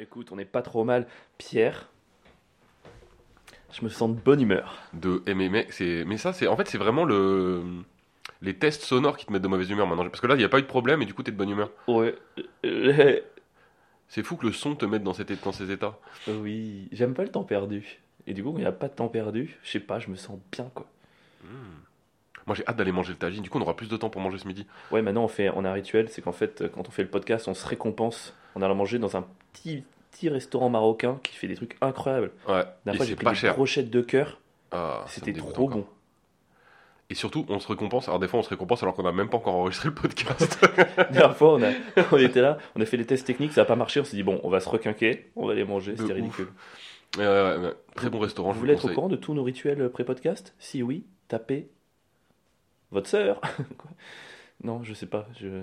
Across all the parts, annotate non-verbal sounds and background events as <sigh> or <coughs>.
Écoute, on n'est pas trop mal. Pierre, je me sens de bonne humeur. De, eh, mais, mais, mais ça, c'est, en fait, c'est vraiment le, les tests sonores qui te mettent de mauvaise humeur maintenant. Parce que là, il n'y a pas eu de problème et du coup, t'es de bonne humeur. Ouais. C'est fou que le son te mette dans, ces états. oui, j'aime pas le temps perdu. Et du coup, quand il n'y a pas de temps perdu, je sais pas, je me sens bien quoi. Moi, j'ai hâte d'aller manger le tagine. Du coup, on aura plus de temps pour manger ce midi. Ouais, maintenant on, fait, on a un rituel, c'est qu'en fait, quand on fait le podcast, on se récompense en allant manger dans un petit, petit restaurant marocain qui fait des trucs incroyables. Ouais. La fois, j'ai pris pas des cher. brochettes de cœur, Ah, c'était trop encore. bon. Et surtout, on se récompense. Alors, des fois, on se récompense alors qu'on n'a même pas encore enregistré le podcast. <laughs> La dernière fois, on, a, <laughs> on était là, on a fait les tests techniques, ça n'a pas marché, on s'est dit, bon, on va se requinquer, on va aller manger, c'était ridicule. Ouais. Très bon restaurant. Vous je voulez être au courant de tous nos rituels pré-podcast? Si oui, tapez votre sœur. <laughs> Non, je sais pas. Je...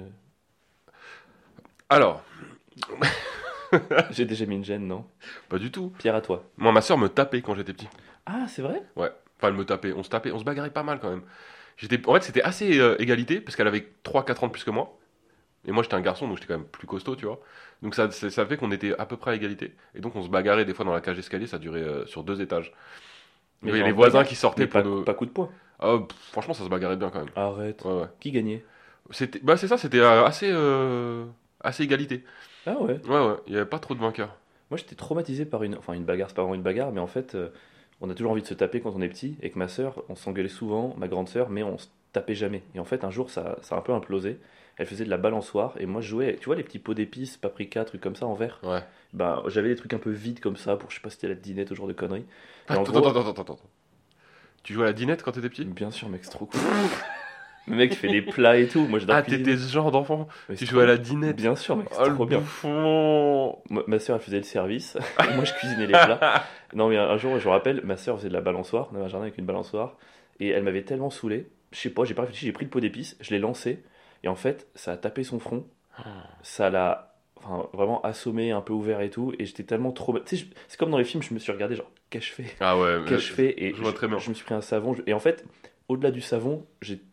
Alors, <laughs> J'ai déjà mis une gêne, non? Pas du tout. Pierre, à toi. Moi, ma soeur me tapait quand j'étais petit. Ah, c'est vrai? Ouais. Enfin, elle me tapait. On se tapait. On se bagarrait pas mal quand même. J'étais... En fait, c'était assez euh, égalité parce qu'elle avait 3-4 ans de plus que moi. Et moi, j'étais un garçon, donc j'étais quand même plus costaud, tu vois. Donc ça, ça ça fait qu'on était à peu près à égalité. Et donc, on se bagarrait des fois dans la cage d'escalier. Ça durait euh, sur deux étages. Mais Il y avait les voisins qui sortaient pour pas, nous. pas coup de poing. Ah, pff, franchement, ça se bagarrait bien quand même. Arrête. Ouais, ouais. Qui gagnait? C'était... Bah, c'est ça, c'était euh, assez, euh, assez égalité. Ah ouais. Ouais, ouais. Il n'y avait pas trop de vainqueurs. Moi, j'étais traumatisé par une, enfin une bagarre, c'est pas vraiment une bagarre, mais en fait, euh, on a toujours envie de se taper quand on est petit. Et avec ma sœur, on s'engueulait souvent, ma grande sœur, mais on se tapait jamais. Et en fait, un jour, ça, ça a un peu implosé. Elle faisait de la balançoire et moi, je jouais, tu vois, les petits pots d'épices, paprika, trucs comme ça en verre. Ouais. Bah, j'avais des trucs un peu vides comme ça pour, je sais pas, si c'était la dinette, ce genre de conneries. Et en Attends, gros- attends, attends, attends, attends. Tu jouais à la dinette quand t'étais petit? Bien sûr, mec, c'est trop cool. <laughs> Le mec fait des plats et tout. Moi, j'adore Ah, cuisiner. t'étais ce genre d'enfant Mais Tu c'est jouais à trop- la dinette Bien sûr, mec, c'est Oh, le trop bien. bouffon Moi, ma soeur, elle faisait le service. <laughs> moi, je cuisinais les plats. Non, mais un, un jour, je me rappelle, ma soeur faisait de la balançoire. On avait un jardin avec une balançoire. Et elle m'avait tellement saoulé. Je sais pas, j'ai pas réfléchi. J'ai pris le pot d'épices, je l'ai lancé. Et en fait, ça a tapé son front. Ça l'a enfin, vraiment assommé, un peu ouvert et tout. Et j'étais tellement trop. Tu sais, je- c'est comme dans les films, je me suis regardé, genre, qu'ai-je fait? Ah ouais, mais- Qu'ai-je fait? Et je vois très bien. je me suis pris un savon. je- Et en fait, au-delà du savon,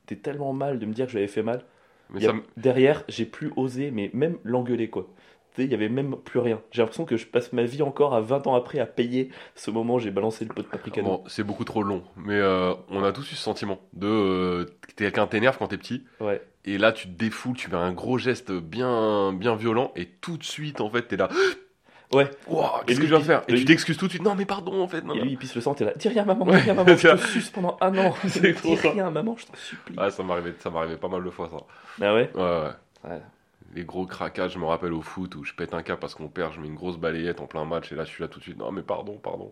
j'étais tellement mal de me dire que je l'avais fait mal. mais a- ça Derrière, j'ai plus osé, mais même l'engueuler, quoi. Tu sais, il y avait même plus rien. J'ai l'impression que je passe ma vie encore à 20 ans après à payer ce moment où j'ai balancé le pot de paprika. Bon, c'est beaucoup trop long, mais euh, on a tous eu ce sentiment de euh, quelqu'un t'énerve quand t'es petit, Ouais. et là tu te défoules, tu fais un gros geste bien bien violent, et tout de suite en fait t'es là, Ouais. Ouah, Et qu'est-ce que lui, je de faire Et tu t'excuses tout de suite, non mais pardon en fait, non, Et non. lui, il pisse le sang, t'es là. Dis rien, maman, <laughs> dis rien, maman, je te suce pendant un an. Dis rien, maman, je t'en supplie. Ah ça m'arrivait, ça m'arrivait pas mal de fois ça. Ah ouais? Ouais, ouais. Ouais. Les gros craquages, je me rappelle au foot où je pète un câble parce qu'on perd, je mets une grosse balayette en plein match et là je suis là tout de suite. Non mais pardon, pardon.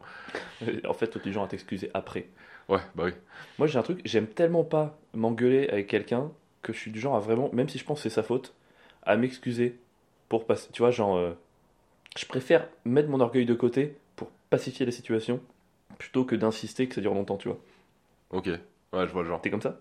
En fait, toi, tu es du genre à t'excuser après. Ouais, bah oui. Moi, j'ai un truc, j'aime tellement pas m'engueuler avec quelqu'un que je suis du genre à vraiment, même si je pense que c'est sa faute, à m'excuser pour passer. Tu vois, genre, euh, je préfère mettre mon orgueil de côté pour pacifier la situation plutôt que d'insister que ça dure longtemps, tu vois. Ok, ouais, je vois le genre. T'es comme ça?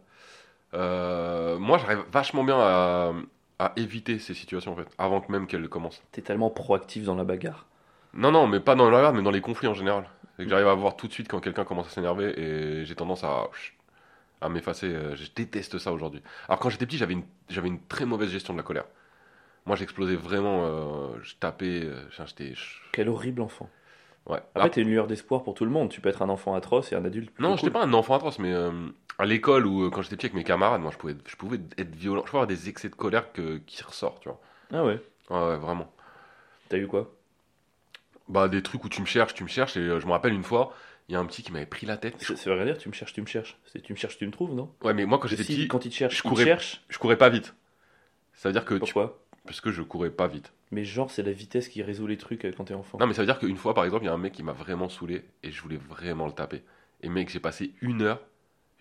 Euh, moi j'arrive vachement bien à, à éviter ces situations en fait, avant que même qu'elles commencent. T'es tellement proactif dans la bagarre. Non, non, mais pas dans la bagarre, mais dans les conflits en général. C'est que j'arrive à voir tout de suite quand quelqu'un commence à s'énerver et j'ai tendance à, à m'effacer. euh, Je déteste ça aujourd'hui. Alors quand j'étais petit, j'avais une, j'avais une très mauvaise gestion de la colère. Moi j'explosais vraiment, euh, je tapais, euh, j'étais. Quel horrible enfant. Ouais. Après, t'es une lueur d'espoir pour tout le monde. Tu peux être un enfant atroce et un adulte Non, cool. j'étais pas un enfant atroce, mais euh, à l'école ou quand j'étais petit avec mes camarades, moi je pouvais, je pouvais être violent. Je pouvais avoir des excès de colère que, qui ressortent, tu vois. Ah ouais Ouais, ouais, vraiment. T'as eu quoi? Bah, des trucs où tu me cherches, tu me cherches, et je me rappelle une fois, il y a un petit qui m'avait pris la tête. C'est ça veut rien dire, tu me cherches, tu me cherches. C'est tu me cherches, tu me trouves, non? Ouais, mais moi quand j'étais Si, petit, quand il te cherche, je courais- cherche. je courais pas vite. Ça veut dire que tu... Parce que je courais pas vite. Mais genre, c'est la vitesse qui résout les trucs euh, quand t'es enfant. Non, mais ça veut dire qu'une fois, par exemple, il y a un mec qui m'a vraiment saoulé, et je voulais vraiment le taper. Et mec, j'ai passé une heure,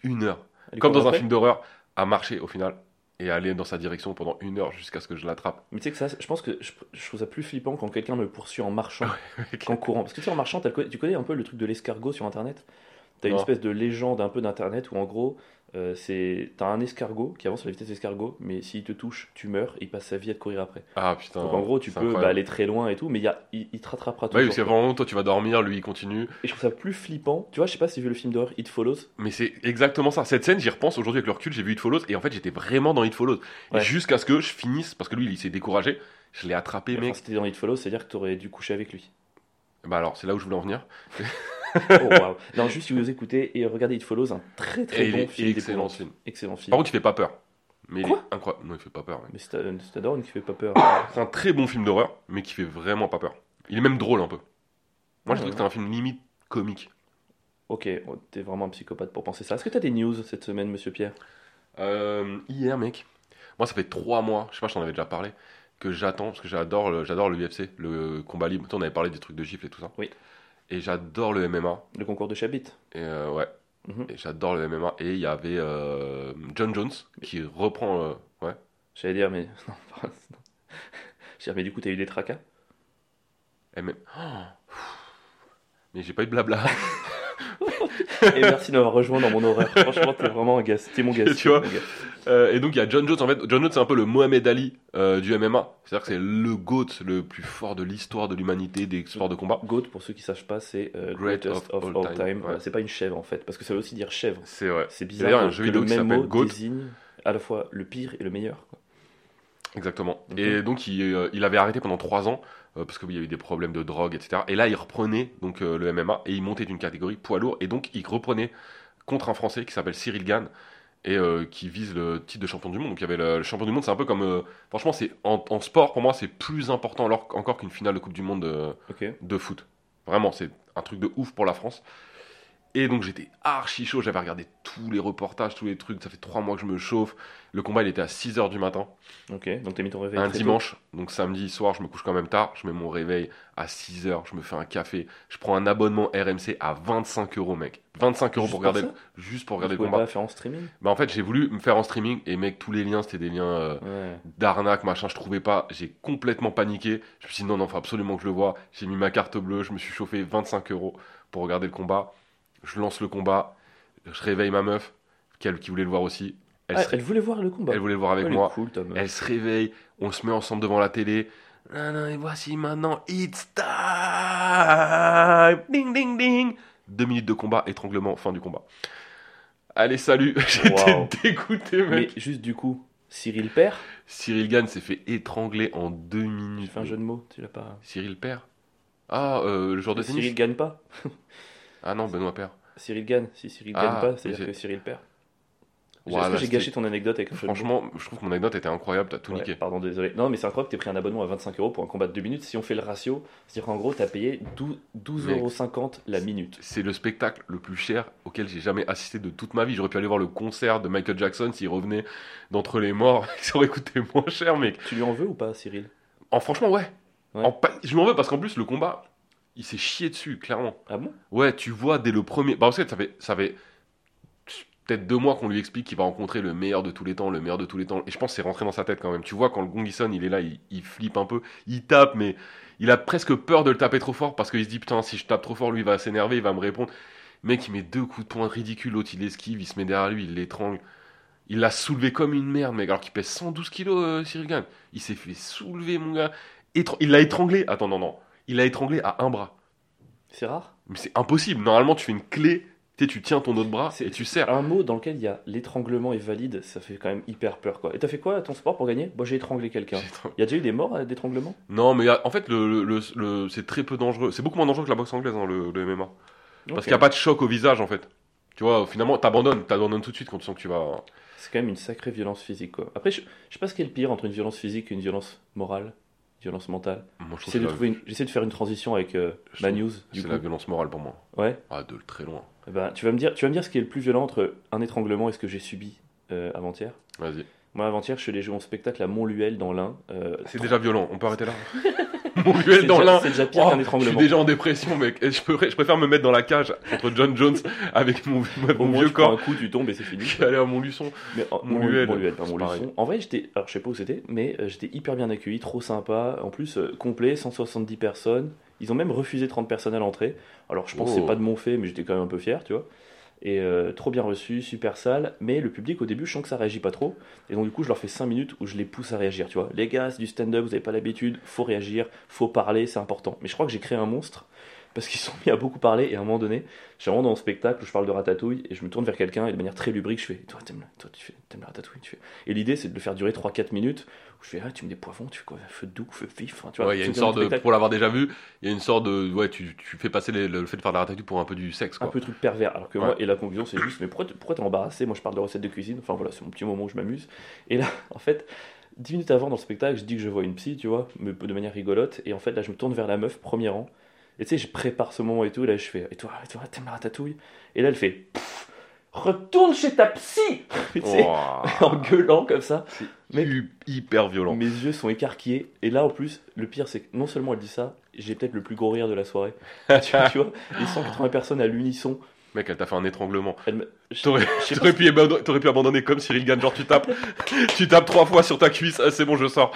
une heure, comme dans un film d'horreur, à marcher au final, et à aller dans sa direction pendant une heure jusqu'à ce que je l'attrape. Mais tu sais que ça, je pense que je, je trouve ça plus flippant quand quelqu'un me poursuit en marchant <laughs> qu'en courant. Parce que tu sais, en marchant, tu connais un peu le truc de l'escargot sur internet? T'as une espèce de légende un peu d'internet où en gros, euh, c'est t'as un escargot qui avance à la vitesse d'escargot, mais s'il te touche, tu meurs, il passe sa vie à te courir après. Ah putain. Donc en gros, tu c'est peux bah, aller très loin et tout, mais il, y a, il, il te rattrapera toujours. parce qu'avant, toi tu vas dormir, lui il continue. Et je trouve ça plus flippant. Tu vois, je sais pas si tu as vu le film d'horreur It Follows. Mais c'est exactement ça. Cette scène, j'y repense aujourd'hui avec le recul, j'ai vu It Follows, et en fait j'étais vraiment dans It Follows. Et Ouais. Jusqu'à ce que je finisse, parce que lui il s'est découragé, Je l'ai attrapé, Enfin, mec. si t'étais dans It Follows, c'est-à-dire que t'aurais dû coucher avec lui. Bah alors, c'est là où je voulais en venir. <laughs> Oh, waouh. Non, juste si vous écoutez et regardez It Follows, un très très Et il bon est film. excellent film. Excellent film. Par contre, il fait pas peur. Mais il Quoi est incroyable. Non, il fait pas peur. Mais c'est qui fait pas peur. C'est un très bon film d'horreur, mais qui fait vraiment pas peur. Il est même drôle un peu. Moi, je trouve que c'est un film limite comique. ok, oh, t'es vraiment un psychopathe pour penser ça. Est-ce que t'as des news cette semaine, monsieur Pierre? Euh, hier, mec, moi, ça fait trois mois, je sais pas, je t'en avais déjà parlé, que j'attends, parce que j'adore le, j'adore le UFC, le combat libre. On avait parlé des trucs de gifles et tout ça. Oui. Et j'adore le MMA. Le concours de Chabit Et euh, ouais. Mhm. Et j'adore le MMA. Et il y avait euh, John Jones qui reprend. euh, ouais. J'allais dire, mais. <laughs> Non, pas- non. J'allais dire, mais du coup, t'as eu des tracas? MM. Oh. <gasps> Mais j'ai pas eu de blabla. <laughs> <laughs> Et merci de m'avoir rejoint dans mon horaire. Franchement, t'es vraiment un gars. T'es mon gars. Tu vois. Euh, et donc il y a John Jones. En fait, John Jones c'est un peu le Mohamed Ali euh, du MMA. C'est-à-dire que c'est le GOAT le plus fort de l'histoire de l'humanité des sports de combat. Goat, pour ceux qui sachent pas, c'est euh, Great greatest of of, all time. time. Ouais. c'est pas une chèvre en fait, parce que ça veut aussi dire chèvre. C'est vrai. C'est D'ailleurs, bizarre un que jeu vidéo qui s'appelle Goat. désigne à la fois le pire et le meilleur. quoi. Exactement. Et donc il, euh, il avait arrêté pendant trois ans parce qu'il y avait des problèmes de drogue, etc. Et là il reprenait donc euh, le MMA et il montait d'une catégorie poids lourd et donc il reprenait contre un Français qui s'appelle Cyril Gann et euh, qui vise le titre de champion du monde. Donc il y avait le, le champion du monde, c'est un peu comme euh, franchement c'est en, en sport pour moi c'est plus important alors, encore qu'une finale de Coupe du Monde de foot. Vraiment c'est un truc de ouf pour la France. Et donc j'étais archi chaud, j'avais regardé tous les reportages, tous les trucs, ça fait trois mois que je me chauffe. Le combat il était à 6h du matin Ok. Donc t'as mis ton réveil un tôt. dimanche, donc samedi soir, je me couche quand même tard, je mets mon réveil à 6h, je me fais un café, je prends un abonnement RMC à 25 euros, mec. 25 euros pour regarder, juste pour regarder le combat. pas faire en streaming? Bah en fait, j'ai voulu me faire en streaming et mec, tous les liens, c'était des liens euh, Ouais. d'arnaque, machin, je trouvais pas, j'ai complètement paniqué. Je me suis dit non, non, faut absolument que je le vois. J'ai mis ma carte bleue, je me suis chauffé 25 euros pour regarder le combat. Je lance le combat, je réveille ma meuf, qui, qui voulait le voir aussi. Elle, Ah, se- elle voulait voir le combat. elle voulait le voir avec elle moi. cool. Elle se réveille, on se met ensemble devant la télé. Non, et voici maintenant, it's time Ding, ding, ding Deux minutes de combat, étranglement, fin du combat. Allez, salut <laughs> J'étais Wow. dégoûté, Mais mec. juste du coup, Cyril perd? Cyril Gann s'est fait étrangler en deux J'ai minutes. fait un jeu de mots, tu l'as pas. Cyril perd? Ah, euh, le joueur de tennis Cyril gagne pas. <laughs> Ah non, Benoît perd. Cyril gagne. Si Cyril Ah, gagne pas, mais c'est-à-dire c'est- que Cyril perd. Voilà, Est-ce que j'ai gâché ton anecdote avec Franchement, je trouve que mon anecdote était incroyable, t'as tout Ouais, niqué. Pardon, désolé. Non, mais c'est incroyable que tu pris un abonnement à 25 euros pour un combat de 2 minutes. Si on fait le ratio, c'est-à-dire qu'en gros, tu as payé 12 12,50 euros la minute. C'est le spectacle le plus cher auquel j'ai jamais assisté de toute ma vie. J'aurais pu aller voir le concert de Michael Jackson s'il revenait d'entre les morts. <laughs> Ça aurait coûté moins cher, mec. Tu lui en veux ou pas, Cyril? En franchement, ouais. Ouais. En Je m'en veux parce qu'en plus, le combat, il s'est chié dessus, clairement. Ah bon? Ouais, tu vois dès le premier. Bah, parce que ça fait, ça fait peut-être deux mois qu'on lui explique qu'il va rencontrer le meilleur de tous les temps, le meilleur de tous les temps. Et je pense que c'est rentré dans sa tête quand même. Tu vois, quand le gong il sonne, il est là, il, il flippe un peu, il tape, mais il a presque peur de le taper trop fort parce qu'il se dit putain, si je tape trop fort, lui il va s'énerver, il va me répondre. Mec, il met deux coups de poing ridicules, l'autre il esquive, il se met derrière lui, il l'étrangle. Il l'a soulevé comme une merde, mec, alors qu'il pèse 112 kilos, euh, Cyril Gann. Il s'est fait soulever, mon gars. Étr- il l'a étranglé. Attends, non, non. Il l'a étranglé à un bras. C'est rare Mais c'est impossible. Normalement, tu fais une clé, tu sais, tu tiens ton autre bras et tu serres. Un mot dans lequel il y a l'étranglement est valide, ça fait quand même hyper peur quoi. Et t'as fait quoi à ton sport pour gagner? Moi j'ai étranglé quelqu'un. Il y a déjà eu des morts à d'étranglement? Non, mais a- en fait, le, le- le- c'est très peu dangereux. C'est beaucoup moins dangereux que la boxe anglaise, hein, le, MMA. Parce qu'il n'y a pas de choc au visage, en fait. Tu vois, finalement, t'abandonnes, t'abandonnes tout de suite quand tu sens que tu vas. C'est quand même une sacrée violence physique quoi. Après, je, je sais pas ce qui est le pire entre une violence physique et une violence morale, violence mentale. J'essaie de, trouver une- de faire une transition avec euh, ma news. C'est la violence morale pour moi. Ouais. Ah, de très loin. Eh ben, tu vas me dire, tu vas me dire ce qui est le plus violent entre un étranglement et ce que j'ai subi euh, avant-hier. Vas-y. Moi avant-hier, je suis allé jouer en spectacle à Montluel dans l'Ain. euh, C'est déjà violent, on peut arrêter là. <laughs> Mon duel c'est dans l'un. C'est déjà pire Oh, qu'un je suis étranglement. déjà en dépression, mec. Et je, préfère, je préfère me mettre dans la cage contre John Jones avec mon, Au mon moins, vieux tu prends corps un coup, tu tombes et c'est fini. qui allait à mon luçon. Mais en- Montluel, Montluel, pas Montluçon. En vrai, j'étais, alors je sais pas où c'était, mais euh, j'étais hyper bien accueilli, trop sympa. En plus, euh, complet, 170 personnes. Ils ont même refusé 30 personnes à l'entrée. Alors je pense que Oh. c'est pas de mon fait, mais j'étais quand même un peu fier, tu vois. Et euh, trop bien reçu, super salle. Mais le public, au début, je sens que ça réagit pas trop. Et donc, du coup, je leur fais 5 minutes où je les pousse à réagir, tu vois. Les gars, c'est du stand-up, vous avez pas l'habitude, faut réagir, faut parler, c'est important. Mais je crois que j'ai créé un monstre. Parce qu'ils sont mis à beaucoup parler. Et à un moment donné, je suis vraiment dans un spectacle où je parle de ratatouille et je me tourne vers quelqu'un et de manière très lubrique, je fais Toi, t'aimes la, toi, tu fais, t'aimes la ratatouille tu fais. Et l'idée, c'est de le faire durer 3-4 minutes. Où je fais Ah, tu mets des poivrons, tu fais quoi Feu doux, feu vif. Enfin, tu vois, Ouais, y a une sorte un de. Pour l'avoir déjà vu, il y a une sorte de. Ouais, tu, tu fais passer les- le fait de faire de la ratatouille pour un peu du sexe, un quoi. peu truc pervers. Alors que Ouais. moi, et la conclusion, c'est juste, mais pourquoi, pourquoi t'es embarrassé? Moi, je parle de recettes de cuisine. Enfin, voilà, c'est mon petit moment où je m'amuse. Et là, <laughs> en fait, 10 minutes avant dans le spectacle, je dis que je vois une psy, tu vois, mais de manière rigolote. Et en fait, là, je me tourne vers la meuf, premier rang. Et tu sais, je prépare ce moment et tout. Là, je fais, et toi, et toi, t'aimes la ratatouille? Et là, elle fait, retourne chez ta psy <laughs> Tu sais, Ouah. en gueulant comme ça. Mec. Hyper violent. Mes yeux sont écarquillés. Et là, en plus, le pire, c'est que non seulement elle dit ça, j'ai peut-être le plus gros rire de la soirée. <laughs> tu, tu vois, les 180 personnes à l'unisson. Mec, elle t'a fait un étranglement. Me- T'aurais pu, abandonner- t'aurais pu abandonner comme Cyril Gann, genre tu tapes, <laughs> tu tapes trois fois sur ta cuisse, ah, c'est bon, je sors.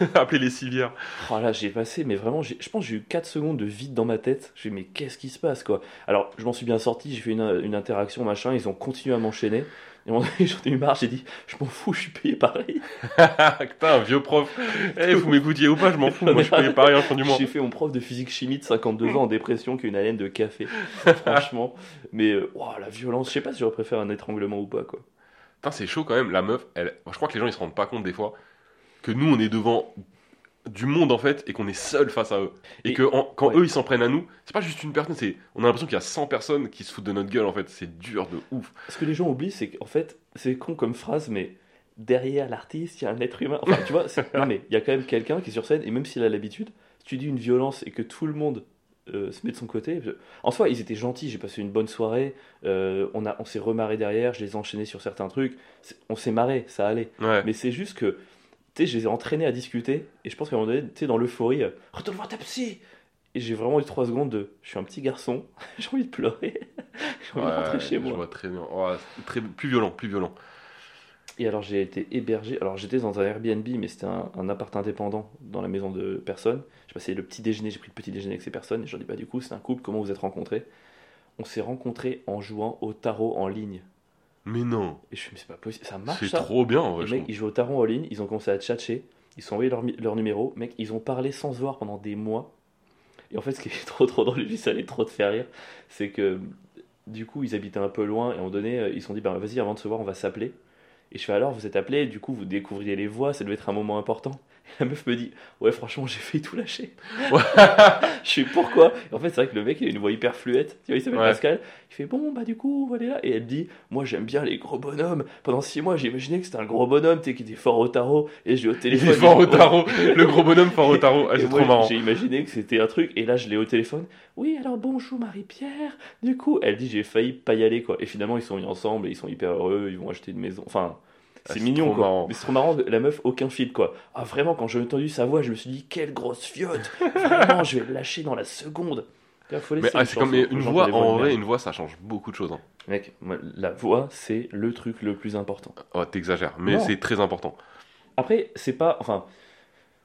<laughs> Appelez les civières. Oh là, j'ai passé, mais vraiment, je pense que j'ai eu 4 secondes de vide dans ma tête. J'ai dit, mais qu'est-ce qui se passe, quoi? Alors, je m'en suis bien sorti, j'ai fait une, une interaction, machin, ils ont continué à m'enchaîner. Et donné, <laughs> j'en ai eu marre, j'ai dit, je m'en fous, je suis payé pareil. <laughs> Putain, un vieux prof. Eh, vous m'écoutiez ou pas, je m'en fous, moi je payais pas rien, je du mois. J'ai fait mon prof de physique chimie de 52 ans en dépression qu'une haleine de café. <laughs> Franchement. Mais, euh, la violence, je sais pas si j'aurais préféré un étranglement ou pas, quoi. Putain, c'est chaud quand même, la meuf, elle... je crois que les gens ils se rendent pas compte des fois que nous on est devant du monde en fait et qu'on est seul face à eux. Et, Et- que en- quand ouais. eux ils s'en prennent à nous, c'est pas juste une personne, c'est on a l'impression qu'il y a 100 personnes qui se foutent de notre gueule en fait, c'est dur de ouf. Ce que les gens oublient, c'est qu'en fait, c'est con comme phrase, mais derrière l'artiste, il y a un être humain. Enfin, tu vois, <laughs> non, mais il y a quand même quelqu'un qui est sur scène, et même s'il a l'habitude, si tu dis une violence et que tout le monde euh, se met de son côté. En soi, ils étaient gentils, j'ai passé une bonne soirée, euh, on, a, on s'est remarré derrière, je les ai enchaînés sur certains trucs, on s'est marré, ça allait. Ouais. Mais c'est juste que, tu sais, je les ai entraînés à discuter, et je pense qu'à un moment donné, tu sais, dans l'euphorie, euh, retourne voir ta psy Et j'ai vraiment eu trois secondes de, je suis un petit garçon, <laughs> j'ai envie de pleurer, <laughs> j'ai envie de rentrer chez je moi. vois très bien. Très, plus violent, plus violent. Et alors j'ai été hébergé, alors j'étais dans un Airbnb, mais c'était un, un appart indépendant dans la maison de personnes. J'ai passé le petit déjeuner, j'ai pris le petit déjeuner avec ces personnes, et je leur dis, bah du coup c'est un couple, comment vous êtes rencontrés? On s'est rencontrés en jouant au tarot en ligne. Mais non, Et je me suis dit, mais c'est pas possible, ça marche c'est ça trop bien en vrai. Les mecs, ils jouent au tarot en ligne, ils ont commencé à tchatcher, ils sont envoyé leur, numéro, mec, ils ont parlé sans se voir pendant des mois. Et en fait, ce qui est <laughs> trop trop drôle, ça allait trop te faire rire, c'est que du coup, ils habitaient un peu loin, et à un moment donné, euh, ils se sont dit, bah vas-y, avant de se voir, on va s'appeler. Et je fais alors, vous êtes appelés, du coup, vous découvriez les voix, ça devait être un moment important. La meuf me dit, ouais, franchement, j'ai fait tout lâcher. <laughs> Je sais pourquoi? Et en fait, c'est vrai que le mec, il a une voix hyper fluette. Tu vois, il s'appelle Ouais. Pascal. Il fait, bon, bah, du coup, voilà. Et elle dit, moi, j'aime bien les gros bonhommes. Pendant six mois, j'ai imaginé que c'était un gros bonhomme, tu sais, qui était fort au tarot. Et je l'ai au Il téléphone. est fort au Ouais. tarot, <laughs> le gros bonhomme fort au tarot. Ah, c'est trop marrant. J'ai imaginé que c'était un truc, et là je l'ai au téléphone. Oui, alors bonjour Marie-Pierre. Du coup, elle dit j'ai failli pas y aller quoi. Et finalement, ils sont mis ensemble et ils sont hyper heureux, ils vont acheter une maison. Enfin, c'est c'est mignon quoi. marrant. Mais c'est trop marrant, la meuf, aucun fil quoi. Ah, vraiment, quand j'ai entendu sa voix, je me suis dit quelle grosse fiotte. Vraiment, je vais le lâcher dans la seconde. Il faut Mais ah, c'est comme mais une voix, en vrai, une voix ça change beaucoup de choses. Hein. Mec, la voix, c'est le truc le plus important. Oh, t'exagères, mais c'est très important. Après, c'est pas. Enfin,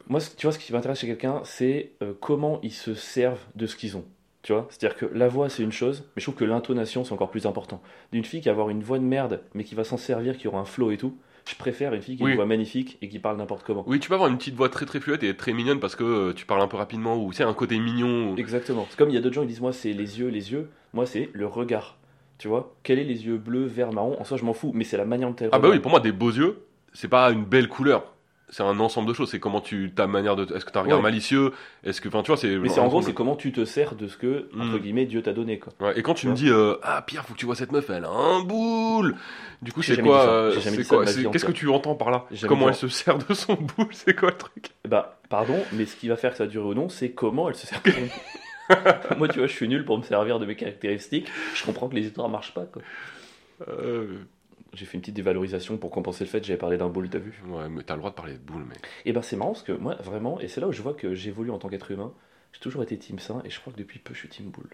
moi, tu vois, ce qui m'intéresse chez quelqu'un, c'est euh, comment ils se servent de ce qu'ils ont. Tu vois? C'est-à-dire que la voix, c'est une chose, mais je trouve que l'intonation, c'est encore plus important. D'une fille qui va avoir une voix de merde, mais qui va s'en servir, qui aura un flow et tout, je préfère une fille qui a Oui. une voix magnifique et qui parle n'importe comment. Oui, tu peux avoir une petite voix très très fluette et très mignonne parce que euh, tu parles un peu rapidement ou c'est un côté mignon. ou- Exactement. C'est comme il y a d'autres gens qui disent, moi, c'est les yeux, les yeux. Moi, c'est le regard. Tu vois? Quel est les yeux bleus, vert, marron En soi, je m'en fous, mais c'est la manière dont elle Ah bah oui, pour moi, des beaux yeux, c'est pas une belle couleur. C'est un ensemble de choses. C'est comment tu ta manière de. Est-ce que t'as un regard Ouais. malicieux? Est-ce que, enfin, tu vois, c'est. Mais c'est en gros, c'est comment tu te sers de ce que, entre Mm. guillemets, Dieu t'a donné. Quoi. Ouais, et quand tu me dis euh, ah Pierre, faut que tu vois cette meuf, elle a un boule. Du coup, c'est quoi euh, de Qu'est-ce que tu entends par là? Comment elle se sert de son boule? <laughs> C'est quoi le truc? Bah, pardon, mais ce qui va faire que ça dure ou non, c'est comment elle se sert. <laughs> Moi, tu vois, je suis nul pour me servir de mes caractéristiques. Je comprends que les histoires marchent pas. Quoi. Euh, J'ai fait une petite dévalorisation pour compenser le fait que j'avais parlé d'un boule, t'as vu Ouais, mais t'as le droit de parler de boule, mec. Et ben, c'est marrant parce que moi, vraiment, et c'est là où je vois que j'évolue en tant qu'être humain. J'ai toujours été team sain et je crois que depuis peu, je suis team boule.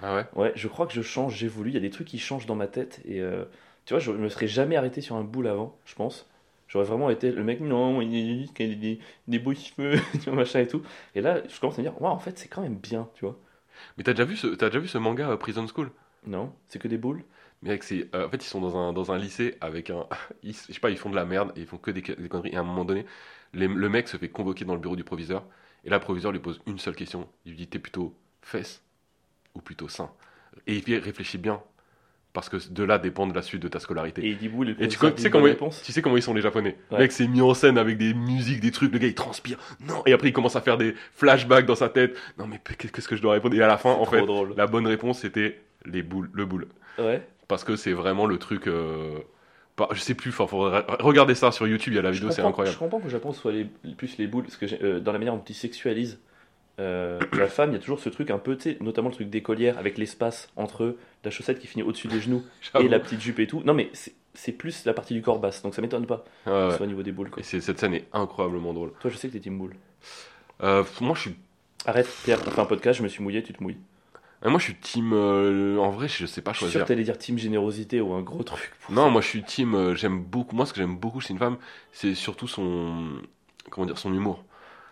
Ah ouais? Ouais, je crois que je change, j'évolue. Il y a des trucs qui changent dans ma tête et euh, tu vois, je me serais jamais arrêté sur un boule avant, je pense. J'aurais vraiment été le mec, non, il y a juste qu'il y a des, des beaux cheveux, <laughs> tu vois, machin et tout. Et là, je commence à me dire, ouais, en fait, c'est quand même bien, tu vois. Mais t'as déjà vu ce, déjà vu ce manga euh, Prison School? Non, c'est que des boules? Mais mec, c'est, euh, en fait, ils sont dans un, dans un lycée avec un. <laughs> Ils, je sais pas, ils font de la merde et ils font que des, des conneries. Et à un moment donné, les- le mec se fait convoquer dans le bureau du proviseur. Et là, le proviseur lui pose une seule question. Il lui dit T'es plutôt fesse ou plutôt sain? Et puis réfléchis bien, parce que de là dépend de la suite de ta scolarité. Et Eddie Boule, Et tu, tu sais comment, tu sais comment ils sont les japonais Ouais. Mec, c'est mis en scène avec des musiques, des trucs, le gars il transpire. Non, et après il commence à faire des flashbacks dans sa tête. Non mais qu'est- qu'est-ce que je dois répondre? Et à la fin, en fait, drôle. la bonne réponse c'était les boules, le boule. Ouais. Parce que c'est vraiment le truc. euh, pas- je sais plus, enfin, faudrait regarder ça sur YouTube, il y a la vidéo, c'est incroyable. Je comprends que le Japon soit les, plus les boules, parce que euh, dans la manière dont ils sexualisent euh, la femme, il y a toujours ce truc un peu, notamment le truc d'écolière avec l'espace entre la chaussette qui finit au-dessus des genoux <laughs> et la petite jupe et tout. Non, mais c'est- plus la partie du corps basse, donc ça m'étonne pas que ouais. ce soit au niveau des boules. Quoi. Et c'est- cette scène est incroyablement drôle. Toi, je sais que t'es team boule. Moi, je suis, Arrête, Pierre, t'as fait un podcast, je me suis mouillé, tu te mouilles. Euh, moi, je suis team. euh, en vrai, je sais pas Je suis sûr choisir. que t'allais dire team générosité ou un gros truc. pour Non, ça. moi, je suis team. euh, j'aime beaucoup. Moi, ce que j'aime beaucoup chez une femme, c'est surtout son. Comment dire, son humour.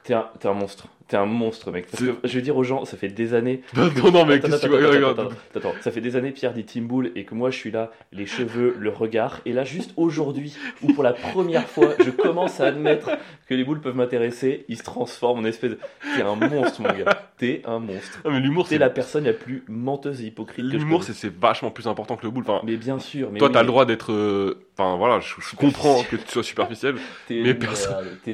T'es un, t'es un monstre. T'es un monstre, mec. Parce que je veux dire aux gens, ça fait des années. <laughs> non, non, mec, Attends, attends, vois attends. Ça fait des années, Pierre dit Team Bull, et que moi je suis là, les cheveux, le regard. Et là, juste aujourd'hui, où pour la première fois, je commence à admettre que les boules peuvent m'intéresser, il se transforme en espèce de. T'es un monstre, mon gars. T'es un monstre. Ah, mais l'humour, T'es c'est. la personne la plus menteuse et hypocrite que L'humour, c'est vachement plus important que le boule. Enfin, Mais bien sûr. Mais toi, oui, t'as mais le droit d'être. euh, Enfin, voilà, je, je comprends que tu sois superficiel. <laughs> mais perso-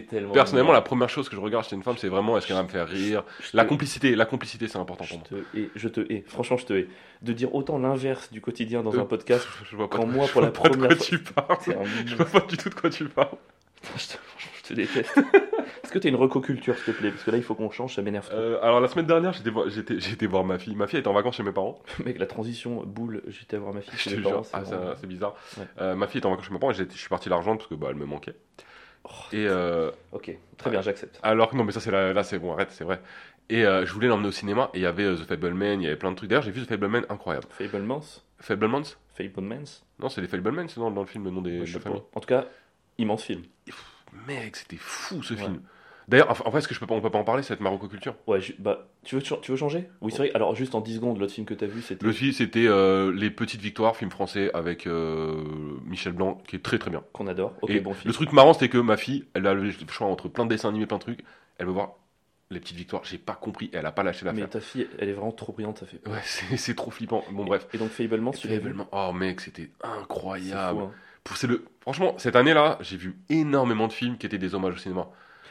tellement. Personnellement, la première chose que je regarde chez une femme, c'est vraiment est-ce qu'elle va me faire rire. La complicité, la complicité, c'est important Je pour moi. te hais, je te hais. Franchement, je te hais. De dire autant l'inverse du quotidien dans Euh, un podcast, <laughs> Je vois pas, quand de- moi, je pour vois la pas de première quoi fois- tu parles. un Je vois pas du tout de quoi tu parles. <laughs> Je te, je te déteste. Est-ce que t'as une recoculture, s'il te plaît? Parce que là, il faut qu'on change, ça m'énerve. Euh, alors la semaine dernière, j'étais voir, voir ma fille. Ma fille était en vacances chez mes parents. <laughs> Mec, la transition boule, j'étais voir ma fille chez mes parents. ah, c'est c'est bizarre. Ouais. Euh, ma fille était en vacances chez mes parents et je suis parti la rejoindre parce que bah, elle me manquait. Oh, Et euh, Ok, très bien, j'accepte. alors non mais ça c'est là c'est bon arrête c'est vrai. Et euh, je voulais l'emmener au cinéma et il y avait euh, The Fableman, il y avait plein de trucs. D'ailleurs j'ai vu The Fableman incroyable. Fablemans? Fablemans? Fablemans? Non c'est les Fableman c'est dans, dans le film le nom des, Ouais, de la famille. En tout cas, immense film. Mec c'était fou ce Ouais. film. D'ailleurs en vrai est-ce que je peux pas, on peut pas en parler cette Maroco-culture Ouais, je- bah, tu veux, tu veux changer? Oui, c'est vrai. Alors, juste en 10 secondes, l'autre film que t'as vu, c'était Le film c'était euh, Les Petites Victoires, film français avec euh, Michel Blanc qui est très très bien. qu'on adore. Ok, Et bon film. le truc marrant, c'était que ma fille, elle a le choix entre plein de dessins animés, plein de trucs. Elle veut voir les petites victoires. J'ai pas compris. Elle a pas lâché Mais l'affaire. ta fille, elle est vraiment trop brillante, ça fait. Ouais, <laughs> c'est trop flippant. Bon, bref. Et donc, Fablemans, tu Fableman. Oh, mec, c'était incroyable. fou, hein. Pour- le... Franchement, cette année-là, j'ai vu énormément de films qui étaient des hommages au cinéma.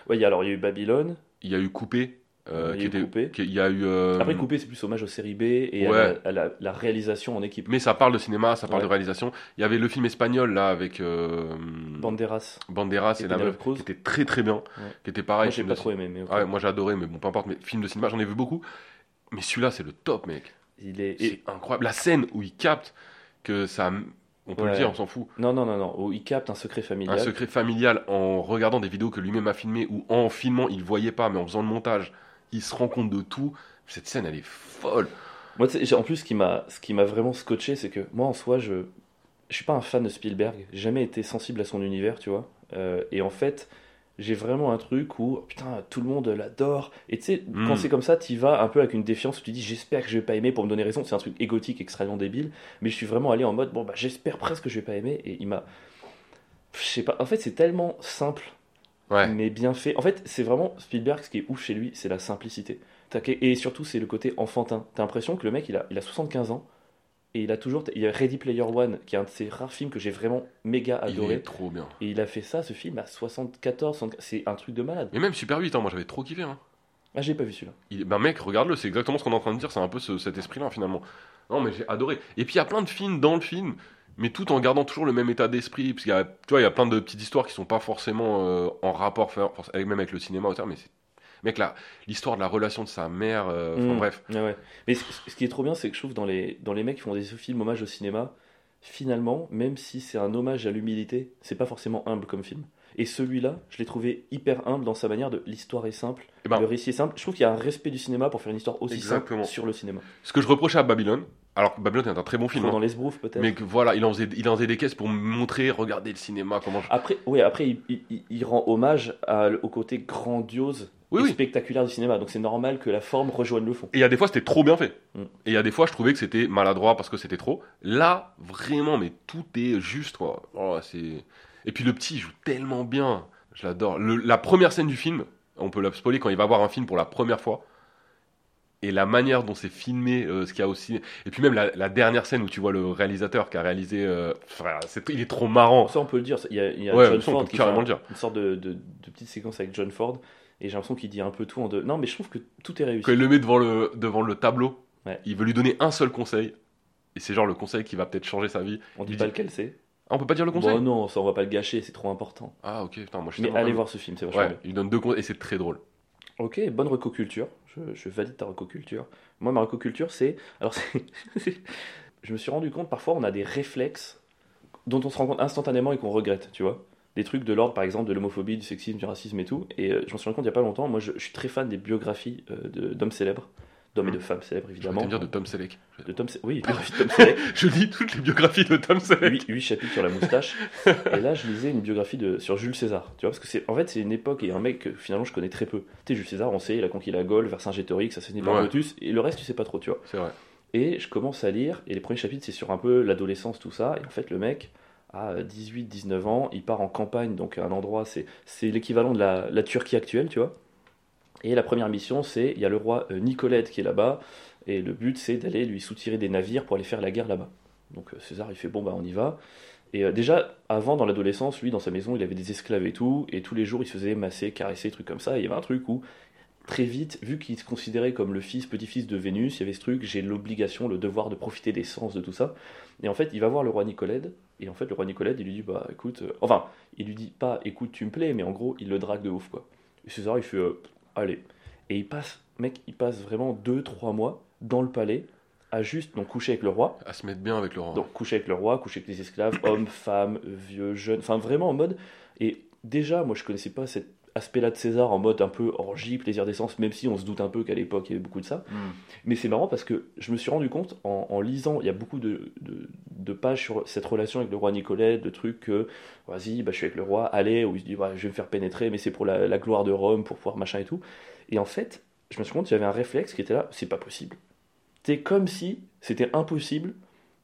Ouais, il y a- alors, il y a eu Babylone. Il y a eu Coupé. euh, Il y a qui était... Coupé. qui- Il y a eu. euh, Après, Coupé, c'est plus hommage aux séries B et à, la, à la- la réalisation en équipe. Mais ça parle de cinéma, ça parle Ouais. de réalisation. Il y avait le film espagnol, là, avec euh, Banderas. Banderas Et et la meuf, Cruz. qui était très très bien. Ouais. Qui était pareil. Moi, j'ai pas trop aimé, mais ok. Ouais, moi j'ai adoré, mais bon, peu importe. Mais film de cinéma, j'en ai vu beaucoup. Mais celui-là, c'est le top, mec. il est. C'est et- incroyable. La scène où il capte que ça. On peut Ouais. le dire, on s'en fout. Non, non, non, non. il capte un secret familial. Un secret familial en regardant des vidéos que lui-même a filmées ou en filmant, il voyait pas, mais en faisant le montage, il se rend compte de tout. Cette scène, elle est folle. Moi, en plus, ce qui m'a, ce qui m'a vraiment scotché, c'est que moi, en soi, je, je suis pas un fan de Spielberg. J'ai jamais été sensible à son univers, tu vois. Euh, et en fait, j'ai vraiment un truc où, putain, tout le monde l'adore. Et tu sais, Mm. quand c'est comme ça, tu vas un peu avec une défiance où tu dis, j'espère que je vais pas aimer pour me donner raison. C'est un truc égotique, extrêmement débile. Mais je suis vraiment allé en mode, bon, bah, j'espère presque que je vais pas aimer. Et il m'a. Je sais pas. En fait, c'est tellement simple Ouais. mais bien fait. En fait, c'est vraiment Spielberg, ce qui est ouf chez lui, c'est la simplicité. Et surtout, c'est le côté enfantin. T'as l'impression que le mec, il a, il a 75 ans, et il a toujours. Il y a Ready Player One, qui est un de ces rares films que j'ai vraiment méga Il adoré. est trop bien. Et il a fait ça, ce film, à 74, 75 c'est un truc de malade. Mais même Super 8, hein, moi j'avais trop kiffé. Hein. Ah, j'ai pas vu celui-là. Il... Ben mec, regarde-le, c'est exactement ce qu'on est en train de dire, c'est un peu ce- cet esprit-là finalement. Non mais j'ai adoré. Et puis il y a plein de films dans le film, mais tout en gardant toujours le même état d'esprit, parce qu'il y a, tu vois, il y a plein de petites histoires qui sont pas forcément euh, en rapport, même avec le cinéma, mais c'est... Mec, l'histoire de la relation de sa mère, euh, enfin, Mm. bref. Ouais. Mais ce, qui est trop bien, c'est que je trouve dans les, dans les mecs qui font des films hommage au cinéma, finalement, même si c'est un hommage à l'humilité, c'est pas forcément humble comme film. Et celui-là, je l'ai trouvé hyper humble dans sa manière de l'histoire est simple, Eh ben, le récit est simple. Je trouve qu'il y a un respect du cinéma pour faire une histoire aussi Exactement. simple sur le cinéma. ce que je reprochais à Babylone, alors que Babylone est un très bon film, hein, dans l'esbrouf peut-être. mais que voilà, il en, faisait, il en faisait des caisses pour me montrer, regarder le cinéma, comment je... Après, oui, après il, il- il- il rend hommage à- au côté grandiose Oui, et oui. spectaculaire du cinéma. Donc c'est normal que la forme rejoigne le fond. Et il y a des fois, c'était trop bien fait. Mm. Et il y a des fois, je trouvais que c'était maladroit parce que c'était trop. Là, vraiment, mais tout est juste, quoi. Oh, c'est... Et puis le petit il joue tellement bien. Je l'adore. Le- La première scène du film, on peut la spoiler quand il va voir un film pour la première fois. et la manière dont c'est filmé, euh, ce qu'il y a aussi. Et puis même la, la dernière scène où tu vois le réalisateur qui a réalisé. euh, il est trop marrant. Ça, on peut le dire. Il y a, il y a Ouais, John ça, on Ford peut qui carrément fait le un- dire. une sorte de, de, de petite séquence avec John Ford. Et j'ai l'impression qu'il dit un peu tout en deux. Non, mais je trouve que tout est réussi. Quand il le met devant le, devant le tableau, Ouais. il veut lui donner un seul conseil. Et c'est genre le conseil qui va peut-être changer sa vie. On dit pas dit- lequel c'est. Ah, on peut pas dire le conseil Bon, non, ça, on va pas le gâcher, c'est trop important. Ah, ok, putain, moi je suis Mais allez voir ce film, c'est vachement Ouais, bien. il donne deux conseils et c'est très drôle. Ok, bonne recoculture. Je, je valide ta recoculture. Moi, ma recoculture, c'est. Alors, c'est- <laughs> je me suis rendu compte, parfois, on a des réflexes dont on se rend compte instantanément et qu'on regrette, tu vois. Des trucs de l'ordre, par exemple, de l'homophobie, du sexisme, du racisme et tout. Et euh, je m'en suis rendu compte il y a pas longtemps. Moi, je, je suis très fan des biographies euh, de- d'hommes célèbres. D'hommes et de femmes célèbres, Je évidemment. dire de Tom Selleck. De Tom Se- Oui, biographie <laughs> de Tom Selleck. <laughs> Je lis toutes les biographies de Tom Selleck. 8, chapitres sur la moustache. <laughs> et là, je lisais une biographie de, sur Jules César. Tu vois, parce que c'est en fait, c'est une époque et un mec que finalement je connais très peu. Tu sais, Jules César, on sait, il a conquis la Gaule, Vercingétorix, assassiné par. Brutus, et le reste, tu sais pas trop, tu vois. C'est vrai. Et je commence à lire, et les premiers chapitres, c'est sur un peu l'adolescence, tout ça. Et en fait, le mec a 18, 19 ans, il part en campagne, donc à un endroit, c'est, l'équivalent de la, la Turquie actuelle, tu vois. Et la première mission, c'est, il y a le roi euh, Nicolette qui est là-bas, et le but, c'est d'aller lui soutirer des navires pour aller faire la guerre là-bas. Donc euh, César, il fait, bon, bah on y va. Et euh, déjà, avant, dans l'adolescence, lui, dans sa maison, il avait des esclaves et tout, et tous les jours, il se faisait masser, caresser, trucs comme ça. Et il y avait un truc où, très vite, vu qu'il se considérait comme le fils, petit-fils de Vénus, il y avait ce truc, j'ai l'obligation, le devoir de profiter des sens de tout ça. Et en fait, il va voir le roi Nicolède, et en fait, le roi Nicolède, il lui dit, bah écoute, euh, enfin, il lui dit pas, écoute, tu me plais, mais en gros, il le drague de ouf, quoi. Et César, il fait, euh, allez. Et il passe, mec, il passe vraiment 2-3 mois dans le palais, à juste donc coucher avec le roi. À se mettre bien avec Laurent. Donc coucher avec le roi, coucher avec les esclaves, <coughs> hommes, femmes, vieux, jeunes, enfin vraiment en mode. Et déjà, moi je connaissais pas cet aspect-là de César en mode un peu orgie, plaisir d'essence, même si on se doute un peu qu'à l'époque il y avait beaucoup de ça. Hmm. Mais c'est marrant parce que je me suis rendu compte en, en lisant, il y a beaucoup de, de, de pages sur cette relation avec le roi Nicolet, de trucs que, vas-y, bah, je suis avec le roi, allez, où il se dit, bah, je vais me faire pénétrer, mais c'est pour la, la gloire de Rome, pour pouvoir machin et tout. Et en fait, je me suis rendu compte qu'il y avait un réflexe qui était là, c'est pas possible. C'est comme si c'était impossible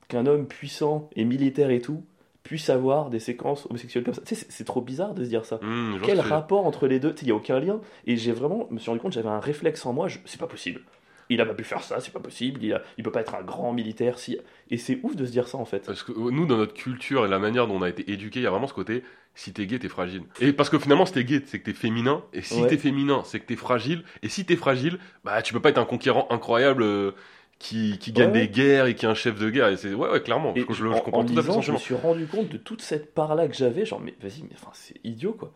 qu'un homme puissant et militaire et tout puisse avoir des séquences homosexuelles comme ça. Tu sais, c'est- trop bizarre de se dire ça. Vois Quel rapport entre les deux? Tu sais, Il n'y a aucun lien. Et j'ai vraiment, je me suis rendu compte, j'avais un réflexe en moi, je- c'est pas possible. Il a pas pu faire ça, c'est pas possible. Il, a, il peut pas être un grand militaire. Si... Et c'est ouf de se dire ça en fait. Parce que euh, nous, dans notre culture et la manière dont on a été éduqué, il y a vraiment ce côté si t'es gay, t'es fragile. Et parce que finalement, si t'es gay, c'est que t'es féminin. Et si Ouais. t'es féminin, c'est que t'es fragile. Et si t'es fragile, bah tu peux pas être un conquérant incroyable euh, qui, qui gagne Ouais. des guerres et qui est un chef de guerre. Et c'est ouais, ouais, clairement. Et je, je- je en, comprends en tout à fait lisant, je me suis rendu compte de toute cette part-là que j'avais. Genre, mais vas-y, mais enfin, c'est idiot quoi.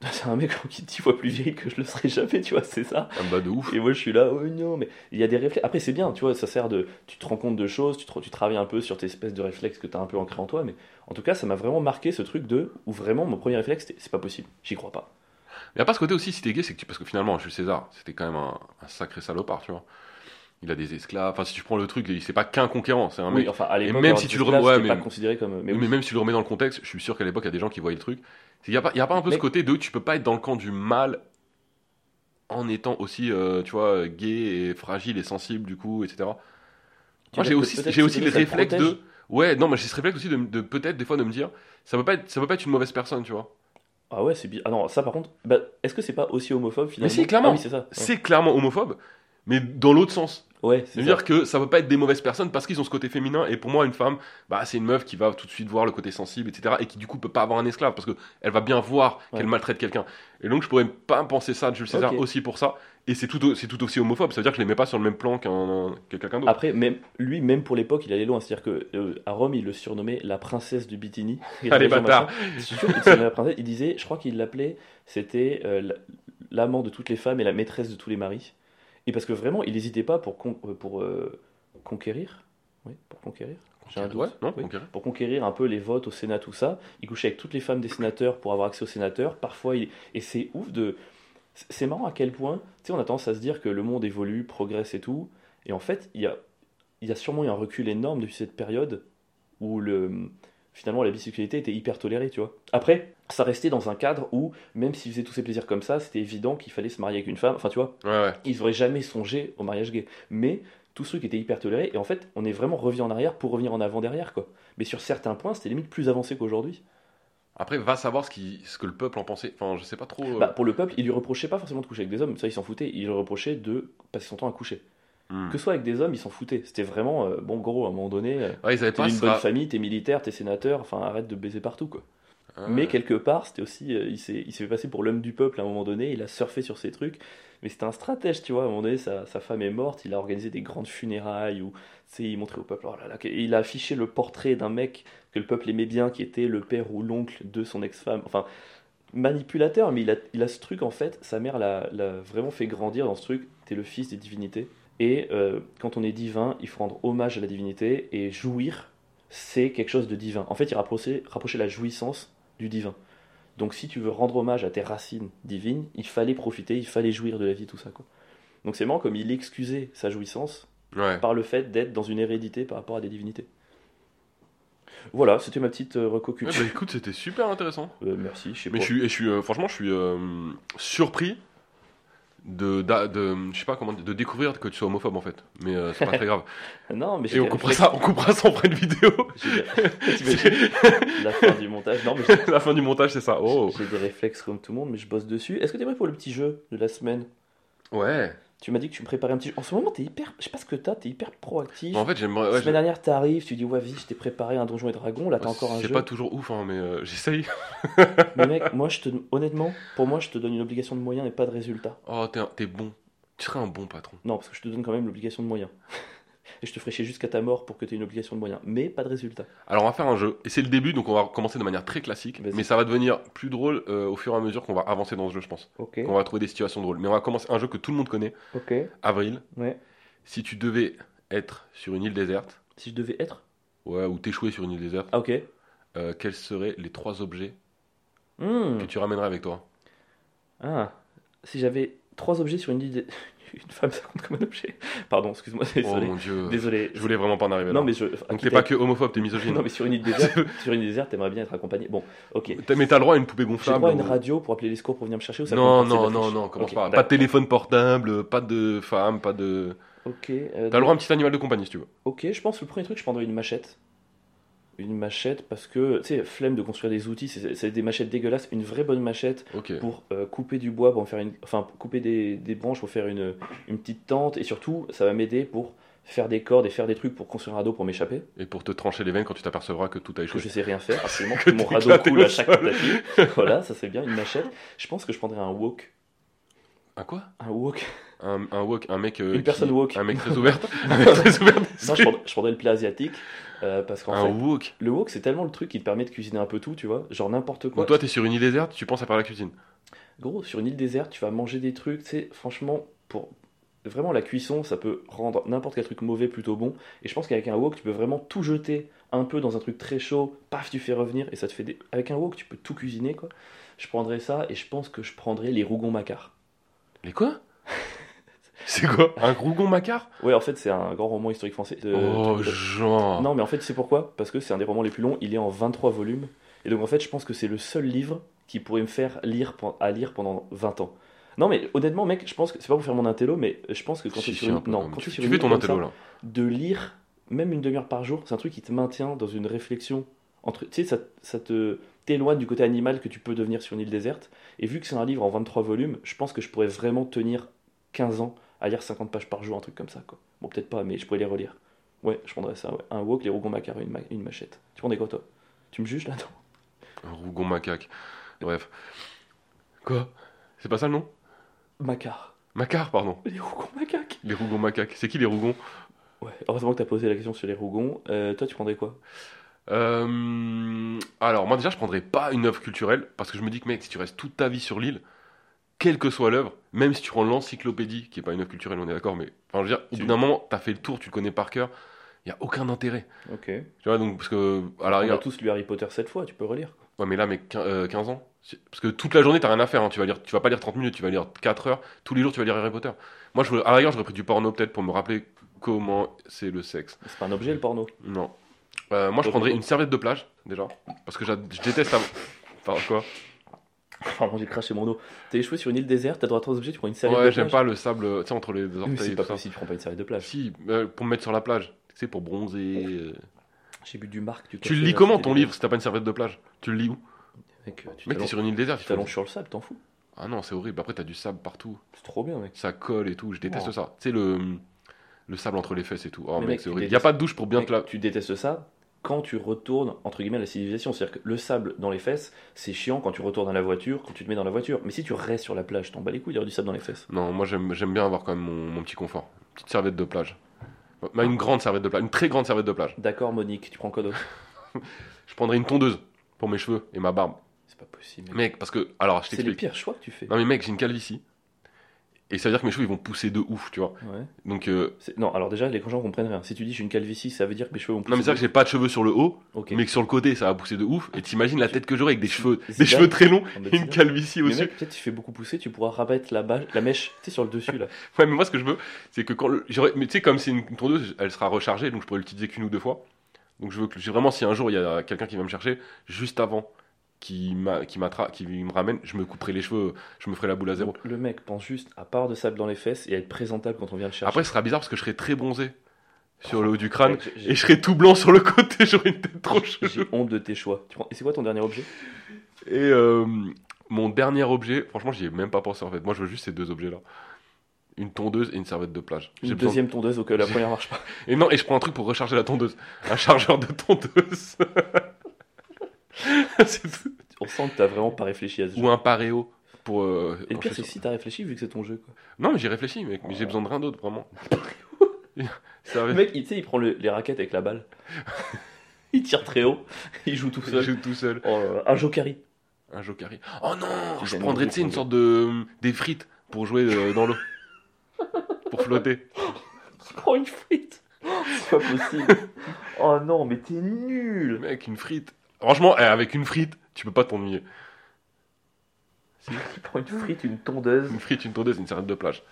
<laughs> C'est un mec qui est dix fois plus vieille que je le serais jamais, tu vois, c'est ça. Ah bah de ouf. Et moi je suis là, oh non, mais il y a des réflexes. Après c'est bien, tu vois, ça sert de. Tu te rends compte de choses, tu, te- tu travailles un peu sur tes espèces de réflexes que tu as un peu ancré en toi, mais en tout cas ça m'a vraiment marqué ce truc de. Où vraiment mon premier réflexe c'est pas possible, j'y crois pas. Y a pas ce côté aussi si t'es gay, c'est que tu... parce que finalement, Jules César, c'était quand même un, un sacré salopard, tu vois. Il a des esclaves. Enfin, si tu prends le truc, c'est pas qu'un conquérant, c'est un mec. Oui, enfin à l'époque, même avoir si tu le remets- ouais, mais- pas considéré comme. Mais, Mais, même si tu le remets dans le contexte, je suis sûr qu'à l'époque, il y a des gens qui voyaient le truc. Il n'y a, pas- y a pas un peu Mais- ce côté de tu peux pas être dans le camp du mal en étant aussi, euh, tu vois, gay et fragile et sensible, du coup, etc. Tu Moi, j'ai aussi, j'ai aussi le réflexe de. Ouais, non, mais j'ai ce réflexe aussi de, de peut-être des fois de me dire, ça peut pas être, ça peut pas être une mauvaise personne, tu vois. Ah ouais, c'est bien. Ah non, ça par contre, bah, est-ce que c'est pas aussi homophobe finalement? si, clairement. Ah oui, c'est ça. Ouais, C'est clairement homophobe, mais dans l'autre sens. Ouais. C'est-à-dire que ça peut pas être des mauvaises personnes parce qu'ils ont ce côté féminin. Et pour moi, une femme, bah, c'est une meuf qui va tout de suite voir le côté sensible, etc. Et qui du coup peut pas avoir un esclave parce que elle va bien voir qu'elle maltraite quelqu'un. Et donc je pourrais pas penser ça de Jules César aussi pour ça. Et c'est tout, c'est tout aussi homophobe. Ça veut dire que je les mets pas sur le même plan qu'un que quelqu'un d'autre. Après, même, lui, même pour l'époque, il allait loin. C'est-à-dire que euh, à Rome, il le surnommait la princesse du Bitini. Et <laughs> Allez, machin, bâtard. machin. Je suis sûr qu'il le surnommait la princesse. Il disait, je crois qu'il l'appelait, c'était euh, la- l'amant de toutes les femmes et la maîtresse de tous les maris. Et parce que vraiment, il n'hésitait pas pour, con- euh, pour euh, conquérir. Oui, pour conquérir. J'ai un doute. Ouais, non, Oui. Pour conquérir un peu les votes au Sénat, tout ça. Il couchait avec toutes les femmes des sénateurs pour avoir accès aux sénateurs. Parfois, il... et c'est ouf de. C'est marrant à quel point, tu sais, on a tendance à se dire que le monde évolue, progresse et tout. Et en fait, il y a, il y a sûrement eu un recul énorme depuis cette période où le, finalement la bisexualité était hyper tolérée, tu vois. Après, ça restait dans un cadre où, même s'il faisait tous ses plaisirs comme ça, c'était évident qu'il fallait se marier avec une femme. Enfin, tu vois, Ouais, ouais. ils n'auraient jamais songé au mariage gay. Mais tout ce truc était hyper toléré. Et en fait, on est vraiment revenu en arrière pour revenir en avant derrière, quoi. Mais sur certains points, c'était limite plus avancé qu'aujourd'hui. Après, va savoir ce, qui, ce que le peuple en pensait. Enfin, je sais pas trop. euh, Bah, pour le peuple, il lui reprochait pas forcément de coucher avec des hommes, ça il s'en foutait. Il lui reprochait de passer son temps à coucher. Hmm. Que ce soit avec des hommes, ils s'en foutaient. C'était vraiment, euh, bon, gros, à un moment donné, euh, Ouais, t'es ce bonne famille, t'es militaire, t'es sénateur, enfin arrête de baiser partout, quoi. Ah. Mais quelque part, c'était aussi, euh, il s'est il s'est fait passer pour l'homme du peuple à un moment donné, il a surfé sur ces trucs, mais c'était un stratège, tu vois. À un moment donné, sa, sa femme est morte, il a organisé des grandes funérailles où, il montrait au peuple, oh là là, que- il a affiché le portrait d'un mec que le peuple aimait bien, qui était le père ou l'oncle de son ex-femme. Enfin, manipulateur, mais il a, il a ce truc en fait, sa mère l'a l'a vraiment fait grandir dans ce truc, t'es le fils des divinités. Et euh, quand on est divin, il faut rendre hommage à la divinité et jouir, c'est quelque chose de divin. En fait, il rapprochait, rapprochait la jouissance du divin. Donc si tu veux rendre hommage à tes racines divines, il fallait profiter, il fallait jouir de la vie, tout ça. Quoi. Donc c'est marrant comme il excusait sa jouissance Ouais. par le fait d'être dans une hérédité par rapport à des divinités. Voilà, c'était ma petite euh, reco Ouais, culture. bah, écoute, c'était super intéressant. Euh, merci, je sais Mais pas. je suis, et je suis euh, franchement, je suis surpris de, de, je sais pas comment, de découvrir que tu sois homophobe en fait. Mais euh, c'est pas très grave. <laughs> Non, mais Et on coupera ça, on coupera ça en fin de vidéo. <laughs> la fin du montage. Non, mais <laughs> La fin du montage, c'est ça. Oh. j'ai des réflexes comme tout le monde, mais je bosse dessus. Est-ce que t'es prêt pour le petit jeu de la semaine? Ouais. Tu m'as dit que tu me préparais un petit. En ce moment, t'es hyper. Je sais pas ce que t'as, t'es hyper proactif. En fait, j'aimerais. la Ouais, semaine dernière, t'arrives, tu dis ouais, vas-y, je t'ai préparé un donjon et dragon. Là, t'as encore un c'est jeu. pas toujours ouf, hein, mais euh, <laughs> j'essaye. Mais mec, moi, je te. Honnêtement, pour moi, je te donne une obligation de moyens et pas de résultat. Oh, t'es, un- t'es bon. Tu serais un bon patron. Non, parce que je te donne quand même l'obligation de moyens. <laughs> et je te ferai chier jusqu'à ta mort pour que tu aies une obligation de moyens. Mais pas de résultat. Alors, on va faire un jeu. Et c'est le début, donc on va commencer de manière très classique. Mais ça va devenir plus drôle euh, au fur et à mesure qu'on va avancer dans ce jeu, je pense. Qu'on va trouver des situations drôles. Mais on va commencer un jeu que tout le monde connaît. Ok. Avril. Ouais. Si tu devais être sur une île déserte, Si je devais être? ouais, ou t'échouer sur une île déserte, Ah, ok. euh, quels seraient les trois objets Hmm. que tu ramènerais avec toi? Ah. Si j'avais trois objets sur une île. <laughs> <laughs> Une femme, ça compte comme un objet. Pardon, excuse-moi, Oh désolé. mon dieu. Désolé. Je voulais vraiment pas en arriver là. Non, mais je. Donc t'es pas que homophobe, t'es misogyne. Non, mais sur une île déserte, <laughs> sur une île déserte, t'aimerais bien être accompagné. Bon, ok. T'as- Mais t'as le droit à une poupée J'ai gonflable. droit à une ou- radio pour appeler les secours pour venir me chercher ou ça Non, non, non, non, commence Ok, pas. Pas de téléphone portable, pas de femme, pas de. Ok. euh, T'as le droit à un petit animal de compagnie si tu veux. Ok, je pense que le premier truc, je prendrais une machette. Une machette parce que, tu sais, flemme de construire des outils, c'est des machettes dégueulasses. Une vraie bonne machette pour euh, couper du bois, pour en faire une, enfin, couper des, des branches pour faire une, une petite tente. Et surtout, ça va m'aider pour faire des cordes et faire des trucs pour construire un radeau pour m'échapper. Et pour te trancher les veines quand tu t'apercevras que tout a Que échoué. je sais rien faire, absolument. Que Que mon radeau coule à chaque tapis. <laughs> voilà, ça c'est bien. Une machette. Je pense que je prendrais un wok. Un quoi? Un wok. un, un wok, un mec. euh, Une personne qui- woke. Un mec très ouvert. un mec très ouvert. <laughs> Non, je prendrais, je prendrais le plat asiatique. Euh, parce qu'en Un fait, wok. le wok c'est tellement le truc qui te permet de cuisiner un peu tout, tu vois. Genre n'importe quoi. Donc toi t'es sur une île déserte, tu penses à faire la cuisine. Gros, sur une île déserte, tu vas manger des trucs, tu sais, franchement, pour vraiment la cuisson, ça peut rendre n'importe quel truc mauvais plutôt bon. Et je pense qu'avec un wok, tu peux vraiment tout jeter un peu dans un truc très chaud, paf, tu fais revenir et ça te fait des. Avec un wok, tu peux tout cuisiner, quoi. Je prendrais ça et je pense que je prendrais les rougons macquart. Les quoi? <laughs> C'est quoi Un rougon macquart Ouais, en fait, c'est un grand roman historique français. de- Oh, genre. Non, mais en fait, c'est pourquoi? Parce que c'est un des romans les plus longs, il est en 23 volumes. Et donc, en fait, je pense que c'est le seul livre qui pourrait me faire lire à lire pendant 20 ans. Non, mais honnêtement, mec, je pense que c'est pas pour faire mon intello, mais je pense que quand Si, tu sur un une, non, quand tu, tu une fais ton intello ça, là. de lire même une demi-heure par jour, c'est un truc qui te maintient dans une réflexion entre, tu sais, ça, ça te t'éloigne du côté animal que tu peux devenir sur une île déserte. Et vu que c'est un livre en 23 volumes, je pense que je pourrais vraiment tenir 15 ans à lire 50 pages par jour, un truc comme ça, quoi. Bon, peut-être pas, mais je pourrais les relire. Ouais, je prendrais ça, ouais. Un wok, les rougons macar et une, ma- une machette. Tu prendrais quoi, toi? Tu me juges là-dedans Un rougon macaque. Bref. Quoi? C'est pas ça le nom? Macar. Macar, pardon. Les rougons macaques Les rougons macaques. C'est qui les rougons? Ouais, heureusement que t'as posé la question sur les rougons. Euh, toi, tu prendrais quoi? Euh, Alors, moi déjà, je prendrais pas une œuvre culturelle parce que je me dis que, mec, si tu restes toute ta vie sur l'île, quelle que soit l'œuvre, même si tu prends l'encyclopédie, qui est pas une œuvre culturelle, on est d'accord, mais enfin, je veux dire, au bout d'un moment, t'as fait le tour, tu le connais par cœur, il y a aucun intérêt. Ok. Tu vois, donc, parce que, à la On a rigueur, tous lu Harry Potter 7 fois, tu peux relire. ouais, mais là, mec, quin- euh, 15 ans. C'est- Parce que toute la journée, t'as rien à faire, hein. tu, vas lire, tu vas pas lire 30 minutes, tu vas lire 4 heures, tous les jours, tu vas lire Harry Potter. Moi, je, à la rigueur, j'aurais pris du porno peut-être pour me rappeler comment c'est le sexe. C'est pas un objet, le porno. Non. Euh, moi, je prendrais une serviette de plage, déjà. Parce que j'a- je déteste. avoir- Enfin, quoi <laughs> Pardon, j'ai craché mon eau. T'es échoué sur une île déserte, t'as droit à trois objets, tu prends une serviette Ouais, de j'aime plage pas le sable, tu sais, entre les deux Mais orteils. c'est et pas tout ça. possible, tu prends pas une serviette de plage. Si, euh, pour me mettre sur la plage. Tu sais, pour bronzer. euh. J'ai bu du marque, du Tu café, le lis là, comment c'était ton livre si t'as pas une serviette de plage? Tu le lis où? Mec, euh, tu Mec, t'es t'allonges- sur une île déserte. tu il faut- t'allonges sur le sable, t'en fous. Ah non, c'est horrible. Après, t'as du sable partout. C'est trop bien, mec. Ça colle et tout. Je déteste Oh. ça. Tu sais, le. Le sable entre les fesses et tout. Oh Mais mec, mec, c'est tu horrible. Y a détestes- pas de douche pour bien Mec, te la. Tu détestes ça? Quand tu retournes entre guillemets à la civilisation. C'est-à-dire que le sable dans les fesses, c'est chiant quand tu retournes dans la voiture, quand tu te mets dans la voiture. Mais si tu restes sur la plage, t'en bats les couilles d'avoir du sable dans les fesses. Non, moi j'aime bien avoir quand même mon, mon petit confort. Petite serviette de plage. Bah, une grande serviette de plage. Une très grande serviette de plage. D'accord, Monique, tu prends quoi d'autre? <laughs> Je prendrais une tondeuse pour mes cheveux et ma barbe. C'est pas possible. mec. Mec, parce que. Alors, je c'est t'explique. pires choix que tu fais. Non, mais mec, j'ai une calvitie. Et ça veut dire que mes cheveux ils vont pousser de ouf, tu vois. Ouais. Donc, euh, Non, alors déjà, les gens comprennent rien. Si tu dis j'ai une calvitie, ça veut dire que mes cheveux vont pousser. non, mais c'est vrai que j'ai pas de cheveux sur le haut, Ok. mais que sur le côté ça va pousser de ouf. Et t'imagines la tête que j'aurai avec des cheveux, des cheveux très longs et une calvitie Mais mec, peut-être tu fais beaucoup pousser, tu pourras rabattre la, bâche- la mèche, tu sais, sur le dessus là. <laughs> Ouais, mais moi ce que je veux, c'est que quand le... j'aurais- mais tu sais comme c'est une tondeuse, elle sera rechargée, donc je pourrais l'utiliser qu'une ou deux fois. Donc je veux que j'ai vraiment si un jour il y a quelqu'un qui va me chercher juste avant qui qui qui me ramène, je me couperai les cheveux, je me ferai la boule à zéro. Donc, le mec pense juste à part de sable dans les fesses et à être présentable quand on vient le chercher. Après ce sera bizarre parce que je serai très bronzé sur le haut du crâne j'ai- et je serai tout blanc sur le côté, <laughs> j'aurai une tête trop J'ai chelou. honte de tes choix. Tu prends... Et c'est quoi ton dernier objet? Et euh, mon dernier objet, franchement j'y ai même pas pensé en fait. Moi je veux juste ces deux objets là. Une tondeuse et une serviette de plage. Une J'ai deuxième tondeuse au cas où la <laughs> première marche pas. Et non, et je prends un truc pour recharger la tondeuse. Un chargeur de tondeuse. <laughs> <laughs> On sent que t'as vraiment pas réfléchi à ce jeu. Ou un paréo pour. euh, Et le pire, c'est que si t'as réfléchi, vu que c'est ton jeu. Quoi. Non, mais j'ai réfléchi, mec. Mais j'ai besoin de rien d'autre, vraiment. <laughs> Le mec, il, tu sais, il prend le- les raquettes avec la balle. <laughs> il tire très haut. Il joue tout Je seul. joue tout seul. Oh, euh, un jokari. Un jokari. Oh non Je prendrais, tu sais, une sorte de. des frites pour jouer euh, dans l'eau. pour flotter. Il prend une frite. C'est pas possible. oh non, mais t'es nul. Mec, une frite. Franchement, eh, avec une frite, tu peux pas t'ennuyer. Il prend une frite, une tondeuse. Une frite, une tondeuse, une serviette de plage.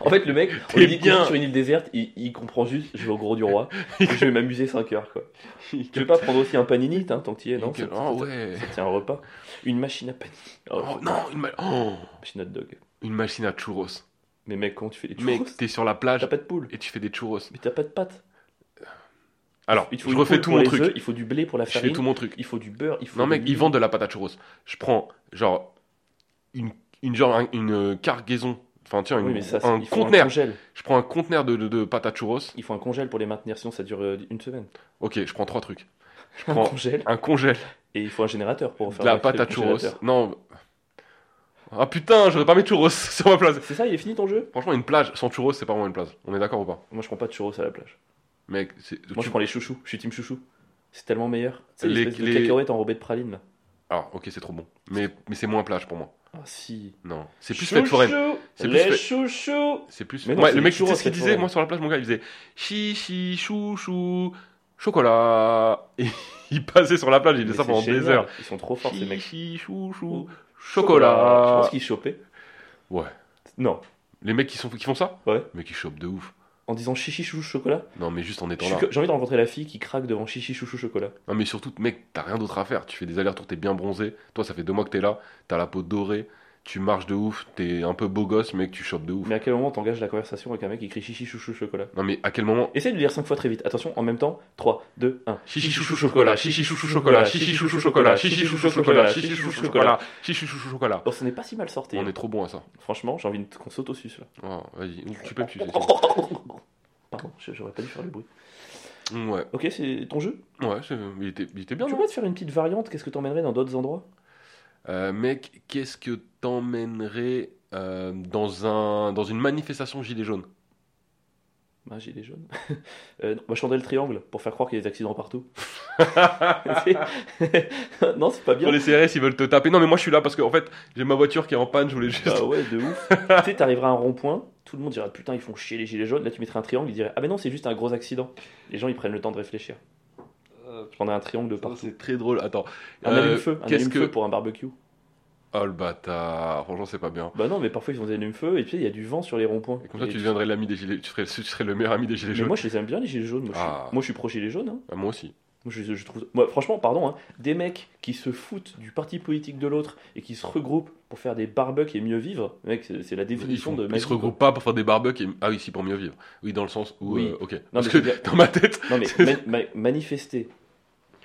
En fait, le mec, on lui dit bien. sur une île déserte, il, il comprend juste je vais au gros du roi. et <laughs> je vais m'amuser 5 heures. quoi. Tu veux pas prendre aussi un panini, hein, tant que tu y es, non? Ça- Oh ouais. C'est un repas. Une machine à panini. Oh, Oh non, une, ma- oh, machine hot dog. une machine à churros. Mais mec, comment tu fais des churros? Mec, t'es sur la plage T'as pas de poule. et tu fais des churros. Mais t'as pas de pâte. Alors, Il faut je refais tout mon truc. il faut du blé pour la Je fais farine. tout mon truc. Il faut du beurre. Il faut Non, mec, ils vendent de la pâte à churros. Je prends, genre, une, une, genre, un- une euh, cargaison. Enfin, tiens, une- Oui, mais ça, c'est- un un conteneur. je prends un conteneur de, de, de pâte à churros. Il faut un congèle pour les maintenir, sinon ça dure euh, une semaine. Ok, je prends trois trucs. Je <laughs> Un prends congèle. un congèle, Et il faut un générateur pour de faire la pâte à le churros. Non. Ah putain, j'aurais pas mis de churros <laughs> sur ma place. C'est ça, il est fini ton jeu? Franchement, une plage sans churros, c'est pas vraiment une plage. On est d'accord ou pas? Moi je prends pas de churros à la plage. Mec, c'est. Moi tu- je prends les chouchous. Je suis team chouchou. C'est tellement meilleur. Les- l'espèce de les- cacahuètes enrobées de praline là. Ah, ok, c'est trop bon. Mais, mais c'est moins plage pour moi. Ah si. Non. C'est plus fête foraine. C'est plus Les chouchous C'est plus. Mais non, ouais, le les mec, tu sais ce qu'il disait? Moi, sur la plage, mon gars, il faisait chichi, chou, chou, chocolat. Et <laughs> il passait sur la plage, il faisait ça pendant des heures. Ils sont trop forts ces mecs. Chichi, chou, chou, Ouh. Je chocolat. pense qu'ils chopaient. Ouais. Non. Les mecs qui, sont, qui font ça? Ouais. Mais qui chopent de ouf. En disant chichi chouchou chocolat. Non, mais juste en étant là. J'ai envie de rencontrer la fille qui craque devant chichi chouchou chocolat. Non, mais surtout, mec, t'as rien d'autre à faire. Tu fais des allers-retours, t'es bien bronzé. Toi, ça fait deux mois que t'es là. T'as la peau dorée. Tu marches de ouf. T'es un peu beau gosse, mec, tu chopes de ouf. Mais à quel moment t'engages la conversation avec un mec qui crie chichi chouchou chocolat? Non, mais à quel moment Essaye de le dire 5 fois très vite. Attention, en même temps. 3, 2, 1. Chichi chouchou chocolat, chichi chouchou chocolat, chichi chouchou chocolat, chichi chouchou chocolat, chichi chouchou chocolat, chichi chouchou chocolat. Oh, ce n'est pas si mal sorti. On est trop bon à ça. Franchement, j'ai envie de- qu'on saute au sus là. Oh, vas-y, tu peux me sucer. <laughs> Pardon, j'aurais pas dû faire le bruit. Ouais, Ok, c'est ton jeu? Ouais, il était, bien. Tu pourrais te faire une petite variante Qu'est-ce que t'emmènerais dans d'autres endroits? Euh, mec, qu'est-ce que t'emmènerais euh, dans, un, dans une manifestation gilet jaune? Ah, gilet jaune. <laughs> euh, non, bah, je le triangle pour faire croire qu'il y a des accidents partout. <laughs> <laughs> non, c'est pas bien. Pour les CRS, ils veulent te taper. Non, mais moi je suis là parce que en fait, j'ai ma voiture qui est en panne, je voulais juste. Ah ouais, de ouf. tu sais, t'arriveras à un rond-point, tout le monde dira putain, ils font chier les gilets jaunes. Là, tu mettrais un triangle, ils diraient ah, mais non, c'est juste un gros accident. Les gens, ils prennent le temps de réfléchir. Je prendrais un triangle de partout. C'est très drôle. Attends. Un Euh, allume-feu, un qu'est-ce allume-feu que- pour un barbecue. Oh le bâtard, franchement, c'est pas bien. Bah non, mais parfois ils ont des allumes-feu et puis il y a du vent sur les ronds-points. Et comme ça, tu deviendrais l'ami des gilets. Tu serais, tu serais le meilleur ami des gilets Mais jaunes. moi, je les aime bien les gilets jaunes. Moi, je suis, Ah. moi, je suis pro gilets jaunes. hein. Ah, moi aussi. Moi, je, je trouve... moi, franchement, pardon, hein, des mecs qui se foutent du parti politique de l'autre et qui se regroupent pour faire des barbecues et mieux vivre, mec, c'est la Ils, définition font- de ils se regroupent pas pour faire des barbecues. Et... Ah oui, si, pour mieux vivre. Oui, dans le sens où. Oui. euh, ok. Non, Parce que dire- dans ma tête. Non, mais <laughs> ma- ma- manifester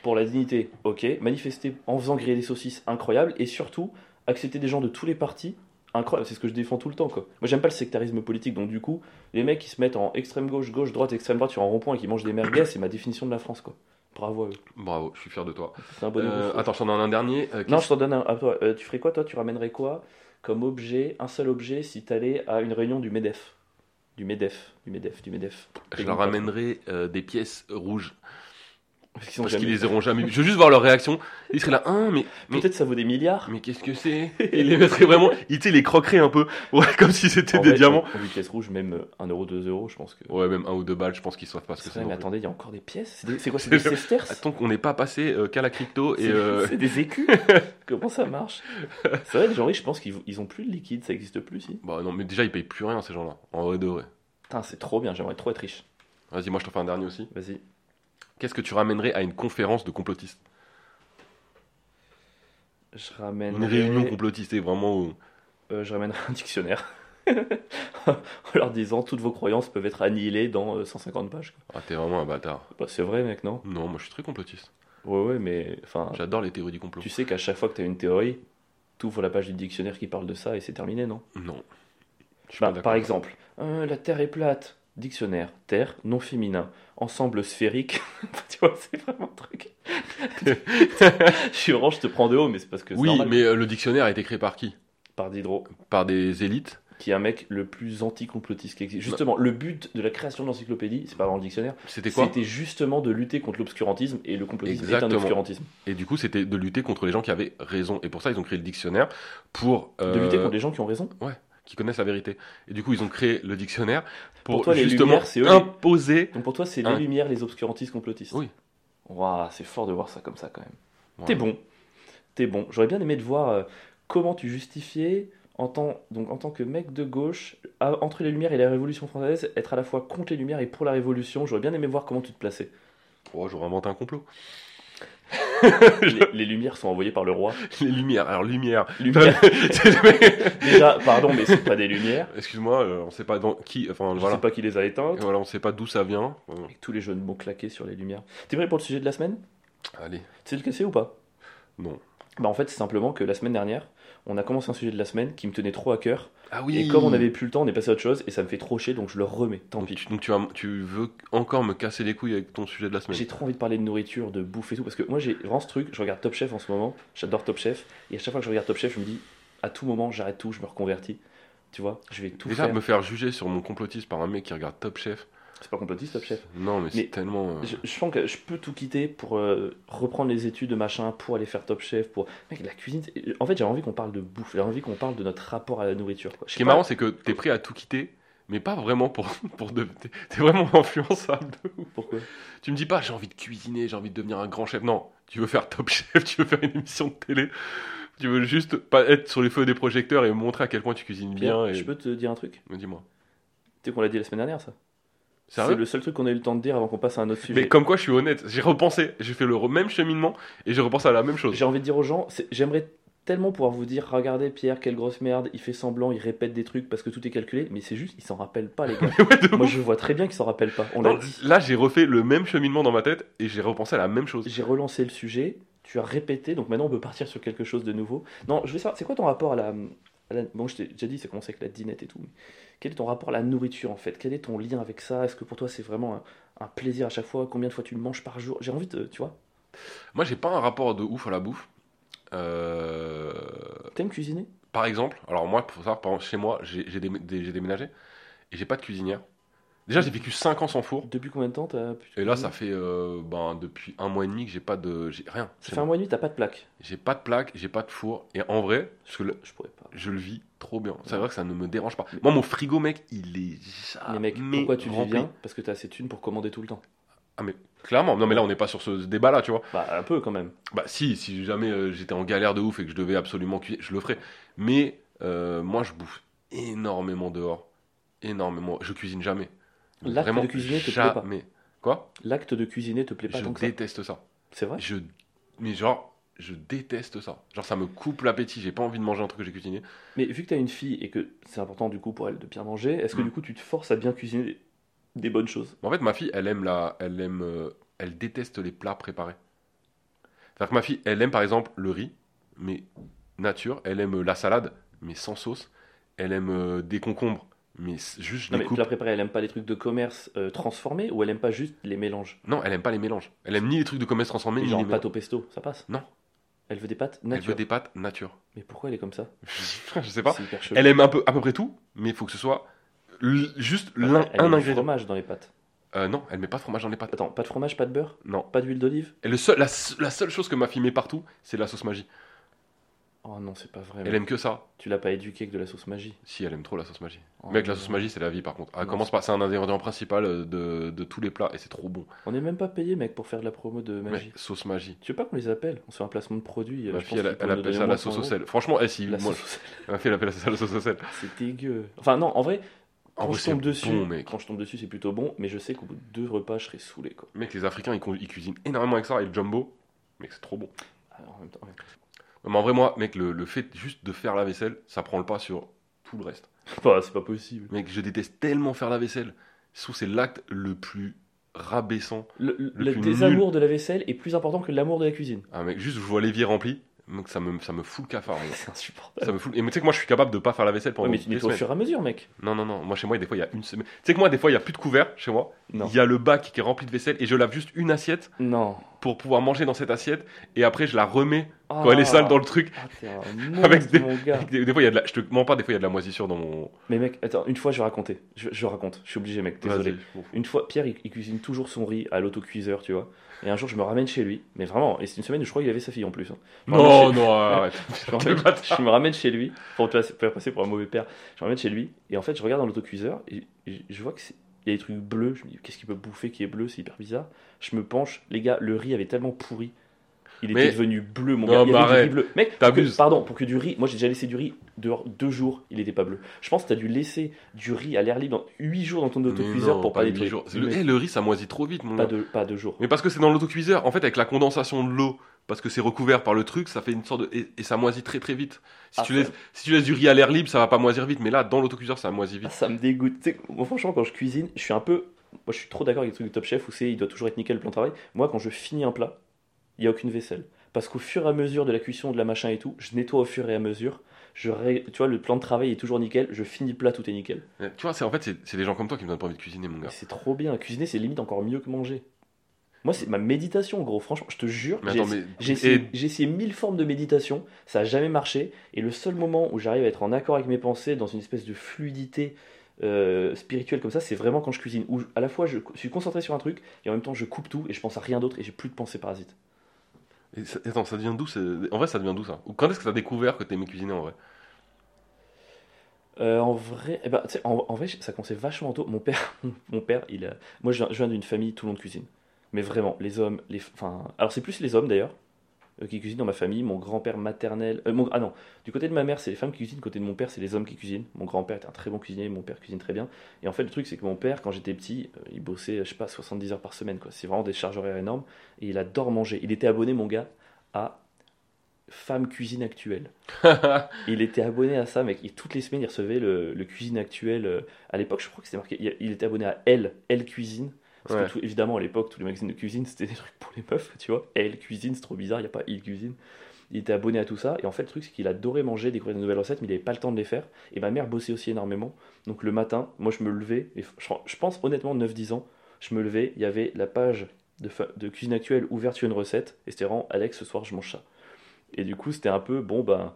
pour la dignité, ok. Manifester en faisant griller des saucisses, incroyable. Et surtout, accepter des gens de tous les partis, incroyable, c'est ce que je défends tout le temps. Quoi. Moi, j'aime pas le sectarisme politique, donc du coup, les mecs qui se mettent en extrême gauche, gauche, droite, extrême droite sur un rond-point et qui mangent des merguez, c'est ma définition de la France. quoi. Bravo à eux. Bravo, je suis fier de toi. C'est un bon Euh, attends, je t'en donne un dernier. Euh, Non, je t'en donne un à toi. Euh, tu ferais quoi, toi? Tu ramènerais quoi comme objet, un seul objet, si t'allais à une réunion du MEDEF? Du MEDEF, du MEDEF, du MEDEF. je leur ramènerai euh, des pièces rouges. Parce qu'ils jamais les auront jamais. Je veux juste voir leur réaction. Ils seraient là, hein, mais, mais, Peut-être ça vaut des milliards. mais qu'est-ce que c'est? Ils les mettraient vraiment. Ils les croqueraient un peu. Ouais, comme si c'était des diamants. Dit pièce rouge, même euh, 1 euro, 2 euros, je pense que. Ouais, même un ou deux balles, je pense qu'ils savent pas ce que C'est mais attendez, il y a encore des pièces? C'est quoi C'est des sesterces? Attends qu'on n'est pas passé euh, qu'à la crypto <laughs> et C'est euh, c'est des écus? <laughs> Comment ça marche? <laughs> C'est vrai, les gens riches, je pense qu'ils ils ont plus de liquide, ça existe plus, si. bah non mais déjà ils payent plus rien ces gens-là en vrai de vrai. Putain, c'est trop bien, j'aimerais trop être riche. Vas-y moi je t'en fais un dernier aussi. Vas-y. Qu'est-ce que tu ramènerais à une conférence de complotistes Je ramène. Une réunion complotiste et vraiment où- Euh, je ramènerai un dictionnaire. <laughs> en leur disant toutes vos croyances peuvent être annihilées dans euh, 150 pages. quoi. ah t'es vraiment un bâtard. Bah, c'est vrai, mec, non? Non moi je suis très complotiste. Ouais, ouais, mais enfin, J'adore les théories du complot. tu sais qu'à chaque fois que tu as une théorie, tu ouvres la page du dictionnaire qui parle de ça et c'est terminé, non? Non. Bah. Par exemple, euh, la Terre est plate. Dictionnaire, Terre, non féminin, ensemble sphérique. <laughs> tu vois, c'est vraiment un truc. <laughs> je suis orange, je te prends de haut, mais c'est parce que c'est Oui normal. mais euh, le dictionnaire a été créé par qui? Par Diderot, Par des élites. qui est un mec le plus anti-complotiste qui existe. Justement, le but de la création de l'encyclopédie, c'est pas dans le dictionnaire, C'était quoi? C'était justement de lutter contre l'obscurantisme, et le complotisme est Exactement. un obscurantisme. Et du coup c'était de lutter contre les gens qui avaient raison. Et pour ça ils ont créé le dictionnaire pour... De euh, lutter contre les gens qui ont raison? Qui connaissent la vérité. Et du coup, ils ont créé le dictionnaire pour, Pour toi, justement Lumières, imposer. Donc pour toi, c'est les lumières, les obscurantistes complotistes. Oui. Waouh, c'est fort de voir ça comme ça quand même. T'es bon. T'es bon. J'aurais bien aimé de voir euh, comment tu justifiais, en tant, donc, en tant que mec de gauche, à- entre les Lumières et la Révolution française, être à la fois contre les Lumières et pour la Révolution. J'aurais bien aimé voir comment tu te plaçais. Oh, j'aurais inventé un complot. <laughs> les, les Lumières sont envoyées par le roi. Les lumières. Alors, lumière. Lumières, <laughs> mec- déjà, pardon, mais c'est pas des Lumières. Excuse-moi, euh, on sait pas dans qui. Enfin, Je voilà. sais pas qui les a éteintes. Voilà, on sait pas d'où ça vient. Tous les jeux de mots claqués sur les Lumières. T'es prêt pour le sujet de la semaine? Allez. Tu sais lequel c'est ou pas? Non. Bah en fait, c'est simplement que la semaine dernière, on a commencé un sujet de la semaine qui me tenait trop à cœur. Ah oui. Et comme on avait plus le temps, on est passé à autre chose et ça me fait trop chier donc je le remets. Tant Donc, pis. tu, donc tu, vas- tu veux encore me casser les couilles avec ton sujet de la semaine J'ai trop envie de parler de nourriture, de bouffe et tout parce que moi j'ai vraiment ce truc. Je regarde Top Chef en ce moment. J'adore Top Chef et à chaque fois que je regarde Top Chef, je me dis à tout moment j'arrête tout, je me reconvertis. Tu vois, je vais tout Déjà, faire. me faire juger sur mon complotisme par un mec qui regarde Top Chef. C'est pas complotiste Top Chef. Non, mais, Mais c'est tellement. euh, Je, je pense que je peux tout quitter pour euh, reprendre les études de machin, pour aller faire Top Chef, pour mec la cuisine. c'est- En fait, j'ai envie qu'on parle de bouffe, j'ai envie qu'on parle de notre rapport à la nourriture. quoi. Ce qui est pas- marrant, c'est que t'es prêt à tout quitter, mais pas vraiment pour. <laughs> pour de... T'es vraiment influençable. Pourquoi? Tu me dis pas, j'ai envie de cuisiner, j'ai envie de devenir un grand chef. Non, tu veux faire top chef, tu veux faire une émission de télé. Tu veux juste pas être sur les feux des projecteurs et montrer à quel point tu cuisines bien. Et... je peux te dire un truc? Dis-moi. Tu sais qu'on l'a dit la semaine dernière, ça? C'est le seul truc qu'on a eu le temps de dire avant qu'on passe à un autre sujet. Mais comme quoi, je suis honnête. J'ai repensé, j'ai fait le même cheminement et j'ai repensé à la même chose. J'ai envie de dire aux gens, j'aimerais tellement pouvoir vous dire, regardez Pierre, quelle grosse merde, il fait semblant, il répète des trucs parce que tout est calculé, mais c'est juste, il s'en rappelle pas, les gars. <laughs> Ouais, Moi, je vois très bien qu'il s'en rappelle pas. On Non, dit. Là, j'ai refait le même cheminement dans ma tête et j'ai repensé à la même chose. J'ai relancé le sujet, tu as répété, donc maintenant on peut partir sur quelque chose de nouveau. Non, je veux savoir, c'est quoi ton rapport à la, à la- Bon, je t'ai déjà dit, c'est commencé avec la dinette et tout. mais quel est ton rapport à la nourriture en fait? Quel est ton lien avec ça? Est-ce que pour toi c'est vraiment un, un plaisir à chaque fois? Combien de fois tu le manges par jour? J'ai envie de. Tu vois? Moi, j'ai pas un rapport de ouf à la bouffe. Euh, T'aimes cuisiner? Par exemple, alors moi, pour savoir, par exemple, chez moi, j'ai déménagé et j'ai pas de cuisinière. Déjà, j'ai vécu 5 ans sans four. Depuis combien de temps t'as pu Et là, ça fait euh, ben, depuis un mois et demi que j'ai pas de. J'ai rien. Ça fait un mois et demi, t'as pas de plaque. J'ai pas de plaque, j'ai pas de four. Et en vrai, parce que le- Je pourrais pas. je le vis trop bien. C'est vrai que ça ne me dérange pas. Moi, mon frigo, mec, il est mais jamais mec, pourquoi tu le vis rempli. bien? Parce que t'as assez de thunes pour commander tout le temps. Ah, mais clairement. Non, mais là, on n'est pas sur ce débat-là, tu vois. Bah, un peu quand même. Bah, si, si jamais euh, j'étais en galère de ouf et que je devais absolument cuisiner, je le ferais. Mais euh, moi, je bouffe énormément dehors. Énormément. Je cuisine jamais. L'acte de cuisiner te plaît pas. Quoi? L'acte de cuisiner te plaît pas Je tant que ça. déteste ça. C'est vrai? Je, mais genre, je déteste ça. Genre, ça me coupe l'appétit. J'ai pas envie de manger un truc que j'ai cuisiné. Mais vu que t'as une fille et que c'est important du coup pour elle de bien manger, est-ce que Mm. du coup tu te forces à bien cuisiner des, des bonnes choses? En fait, ma fille, elle aime la, elle aime, euh, elle déteste les plats préparés. C'est-à-dire que ma fille, elle aime par exemple le riz, mais nature. Elle aime la salade, mais sans sauce. elle aime euh, des concombres, mais juste je Non, les mais coupe. plat préparé, elle aime pas les trucs de commerce euh, transformés ou elle aime pas juste les mélanges? Non, elle aime pas les mélanges. Elle aime ni les trucs de commerce transformés, ni Genre les pâte mélanges. au pesto, ça passe? Non. Elle veut des pâtes Elle nature. veut des pâtes nature. Mais pourquoi elle est comme ça? <laughs> Je sais pas. Elle aime un peu, à peu près tout, mais il faut que ce soit juste Elle l'un, met un du ingrédient. fromage dans les pâtes. Euh, non, elle met pas de fromage dans les pâtes. Attends, pas de fromage, pas de beurre, Non. pas d'huile d'olive? Et le seul, la, se- la seule chose que ma fille met partout, c'est la sauce magie. Oh non, c'est pas vrai. Elle aime que ça. Tu l'as pas éduqué avec de la sauce magie. Si, elle aime trop la sauce magie. Oh, Mec, la sauce magie, c'est la vie par contre. Elle Non, commence c'est- par, c'est un ingrédient principal euh, de, de tous les plats et c'est trop bon. On n'est même pas payé, mec, pour faire de la promo de magie. Mec, sauce magie. Tu veux pas qu'on les appelle? On se fait un placement de produit. euh, Ma fille, elle, elle appelle ça la sauce 100 au sel. Franchement, eh, si, La moi, sauce ma fille, elle appelle ça la sauce au sel. C'est dégueu. Enfin, non, en vrai, quand je tombe dessus, bon, mec. quand je tombe dessus, c'est plutôt bon, mais je sais qu'au bout de deux repas, je serai saoulé, quoi. Mec, les Africains, ils, cu- ils cuisinent énormément avec ça et le jumbo. Mec, c'est trop bon. Ah, en même temps. Mais en vrai, moi, mec, le, le fait juste de faire la vaisselle, ça prend le pas sur tout le reste. <laughs> Bah, c'est pas possible. Mec, je déteste tellement faire la vaisselle. Que c'est l'acte le plus rabaissant. Le, le- Le le plus désamour de la vaisselle est plus important que l'amour de la cuisine. Ah, mec, juste, je vois l'évier rempli. Donc, ça me, ça me fout le cafard. <laughs> C'est insupportable. Ça me fout. Et mais tu sais que moi, je suis capable de pas faire la vaisselle pendant Ouais, mais tu nettoies au fur et à mesure, mec. Non, non, non. Moi, chez moi, des fois, il y a une semaine. Tu sais que moi, des fois, il y a plus de couvert chez moi. Non. Il y a le bac qui est rempli de vaisselle et je lave juste une assiette Non. Pour pouvoir manger dans cette assiette. Et après, je la remets quand elle est sale dans le truc. Ah, un <laughs> Avec des- mon gars. Des, des fois, il y a de la. Je te mens pas, des fois, il y a de la moisissure dans mon. Mais mec, attends, une fois, je vais raconter. Je, je raconte. Je suis obligé, mec. Désolé. Une fois, Pierre, il, il cuisine toujours son riz à l'autocuiseur, tu vois. Et un jour, je me ramène chez lui. Mais vraiment, et c'est une semaine où je crois qu'il avait sa fille en plus. hein. Non, chez- non, <laughs> arrête. je, me ramène, je me ramène chez lui. Pour te faire passer pour un mauvais père. Je me ramène chez lui. Et en fait, je regarde dans l'autocuiseur. Et et je vois que c'est- il y a des trucs bleus. Je me dis, qu'est-ce qu'il peut bouffer qui est bleu C'est hyper bizarre. Je me penche. Les gars, le riz avait tellement pourri. Il était Mais- devenu bleu, mon Non, gars. Il y avait du riz bleu. Mec, pour que- T'abuses. pardon, pour que du riz. Moi, j'ai déjà laissé du riz dehors deux jours. Il n'était pas bleu. Je pense que tu as dû laisser du riz à l'air libre dans 8 jours dans ton autocuiseur non, pour pas, huit nettoyer. jours. Le, eh, le riz, ça moisit trop vite, mon pas, gars. de, pas deux jours. Mais parce que c'est dans l'autocuiseur, en fait, avec la condensation de l'eau, parce que c'est recouvert par le truc, ça fait une sorte de. Et, et ça moisit très très vite. Si, Ah, tu laisses, si tu laisses du riz à l'air libre, ça va pas moisir vite, mais là, dans l'autocuiseur, ça moisit Ah, vite. ça me dégoûte. Moi, franchement, quand je cuisine, je suis un peu. Moi, je suis trop d'accord avec les trucs de Top Chef où c'est il doit toujours être nickel le plan de travail. Moi, quand je finis un plat, il n'y a aucune vaisselle. Parce qu'au fur et à mesure de la cuisson, de la machin et tout, je nettoie au fur et à mesure. Je ré- Tu vois, le plan de travail est toujours nickel. Je finis le plat, tout est nickel. Tu vois, c'est en fait, c'est des gens comme toi qui me donnent pas envie de cuisiner, mon gars. c'est trop bien. Cuisiner, c'est limite encore mieux que manger. Moi, c'est ma méditation, gros. Franchement, je te jure. J'ai- mais. Essayé, et- j'ai essayé mille formes de méditation, ça n'a jamais marché. Et le seul moment où j'arrive à être en accord avec mes pensées, dans une espèce de fluidité euh, spirituelle comme ça, c'est vraiment quand je cuisine. Où à la fois je suis concentré sur un truc et en même temps je coupe tout et je pense à rien d'autre et j'ai plus de pensées parasites. et ça- attends, ça devient d'où En vrai, ça devient d'où ça quand est-ce que t'as découvert que t'aimais cuisiner en vrai? Euh, en vrai, eh ben, tu en, en vrai, ça commençait vachement tôt. Mon père, <laughs> mon père, il a... moi je viens, viens d'une famille tout le monde cuisine. Mais vraiment, les hommes, les, enfin, alors c'est plus les hommes d'ailleurs euh, qui cuisinent dans ma famille. Mon grand-père maternel, euh, mon- ah non, du côté de ma mère c'est les femmes qui cuisinent, du côté de mon père c'est les hommes qui cuisinent. Mon grand-père était un très bon cuisinier, mon père cuisine très bien. Et en fait le truc c'est que mon père quand j'étais petit, euh, il bossait, je sais pas, 70 heures par semaine quoi. C'est vraiment des charges horaires énormes et il adore manger. Il était abonné mon gars à Femme Cuisine Actuelle. <laughs> Il était abonné à ça, mec. Et toutes les semaines, il recevait le, le cuisine actuel. euh, À l'époque, je crois que c'était marqué. Il, il était abonné à Elle, Elle Cuisine. Parce Ouais. que tout- évidemment, à l'époque, tous les magazines de cuisine, c'était des trucs pour les meufs, tu vois. Elle Cuisine, c'est trop bizarre, il n'y a pas Il Cuisine. Il était abonné à tout ça. Et en fait, le truc, c'est qu'il adorait manger, découvrir de nouvelles recettes, mais il n'avait pas le temps de les faire. Et ma mère bossait aussi énormément. Donc le matin, moi, je me levais. Et je, pense honnêtement, 9-10 ans, je me levais. Il y avait la page de cuisine actuelle ouverte sur une recette. Et c'était vraiment Alex, ce soir, je mange ça. Et du coup, c'était un peu, bon, ben,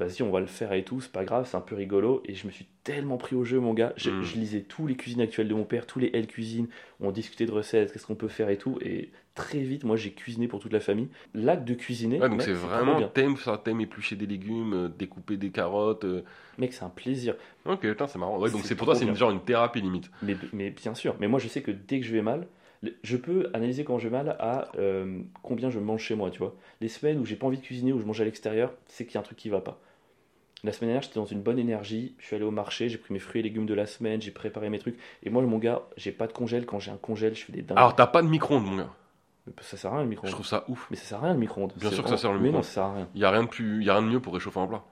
vas-y, on va le faire et tout, c'est pas grave, c'est un peu rigolo. Et je me suis tellement pris au jeu, mon gars. Je, Mm. je lisais tous les cuisines actuelles de mon père, tous les L cuisines, on discutait de recettes, qu'est-ce qu'on peut faire et tout. Et très vite, moi, j'ai cuisiné pour toute la famille. L'acte de cuisiner, Ouais, donc c'est vraiment. T'aimes ça, t'aimes éplucher des légumes, euh, découper des carottes. euh. Mec, c'est un plaisir. Ok, putain, c'est marrant. Ouais, donc C'est pour toi, c'est une, genre une thérapie limite. Mais, mais bien sûr. Mais moi, je sais que dès que je vais mal, je peux analyser quand je vais mal à euh, combien je mange chez moi, tu vois. Les semaines où j'ai pas envie de cuisiner, où je mange à l'extérieur, c'est qu'il y a un truc qui va pas. La semaine dernière, j'étais dans une bonne énergie. Je suis allé au marché, j'ai pris mes fruits et légumes de la semaine, j'ai préparé mes trucs. Et moi, mon gars, j'ai pas de congèle. Quand j'ai un congèle, je fais des dingues. Alors, t'as pas de micro-ondes, mon gars. Mais ça sert à rien le Je micro-ondes. trouve ça ouf. Mais ça sert à rien le micro-ondes. Bien sûr que ça sert, le Mais non, ça sert à rien. Il y a rien de plus, y a rien de mieux pour réchauffer un plat.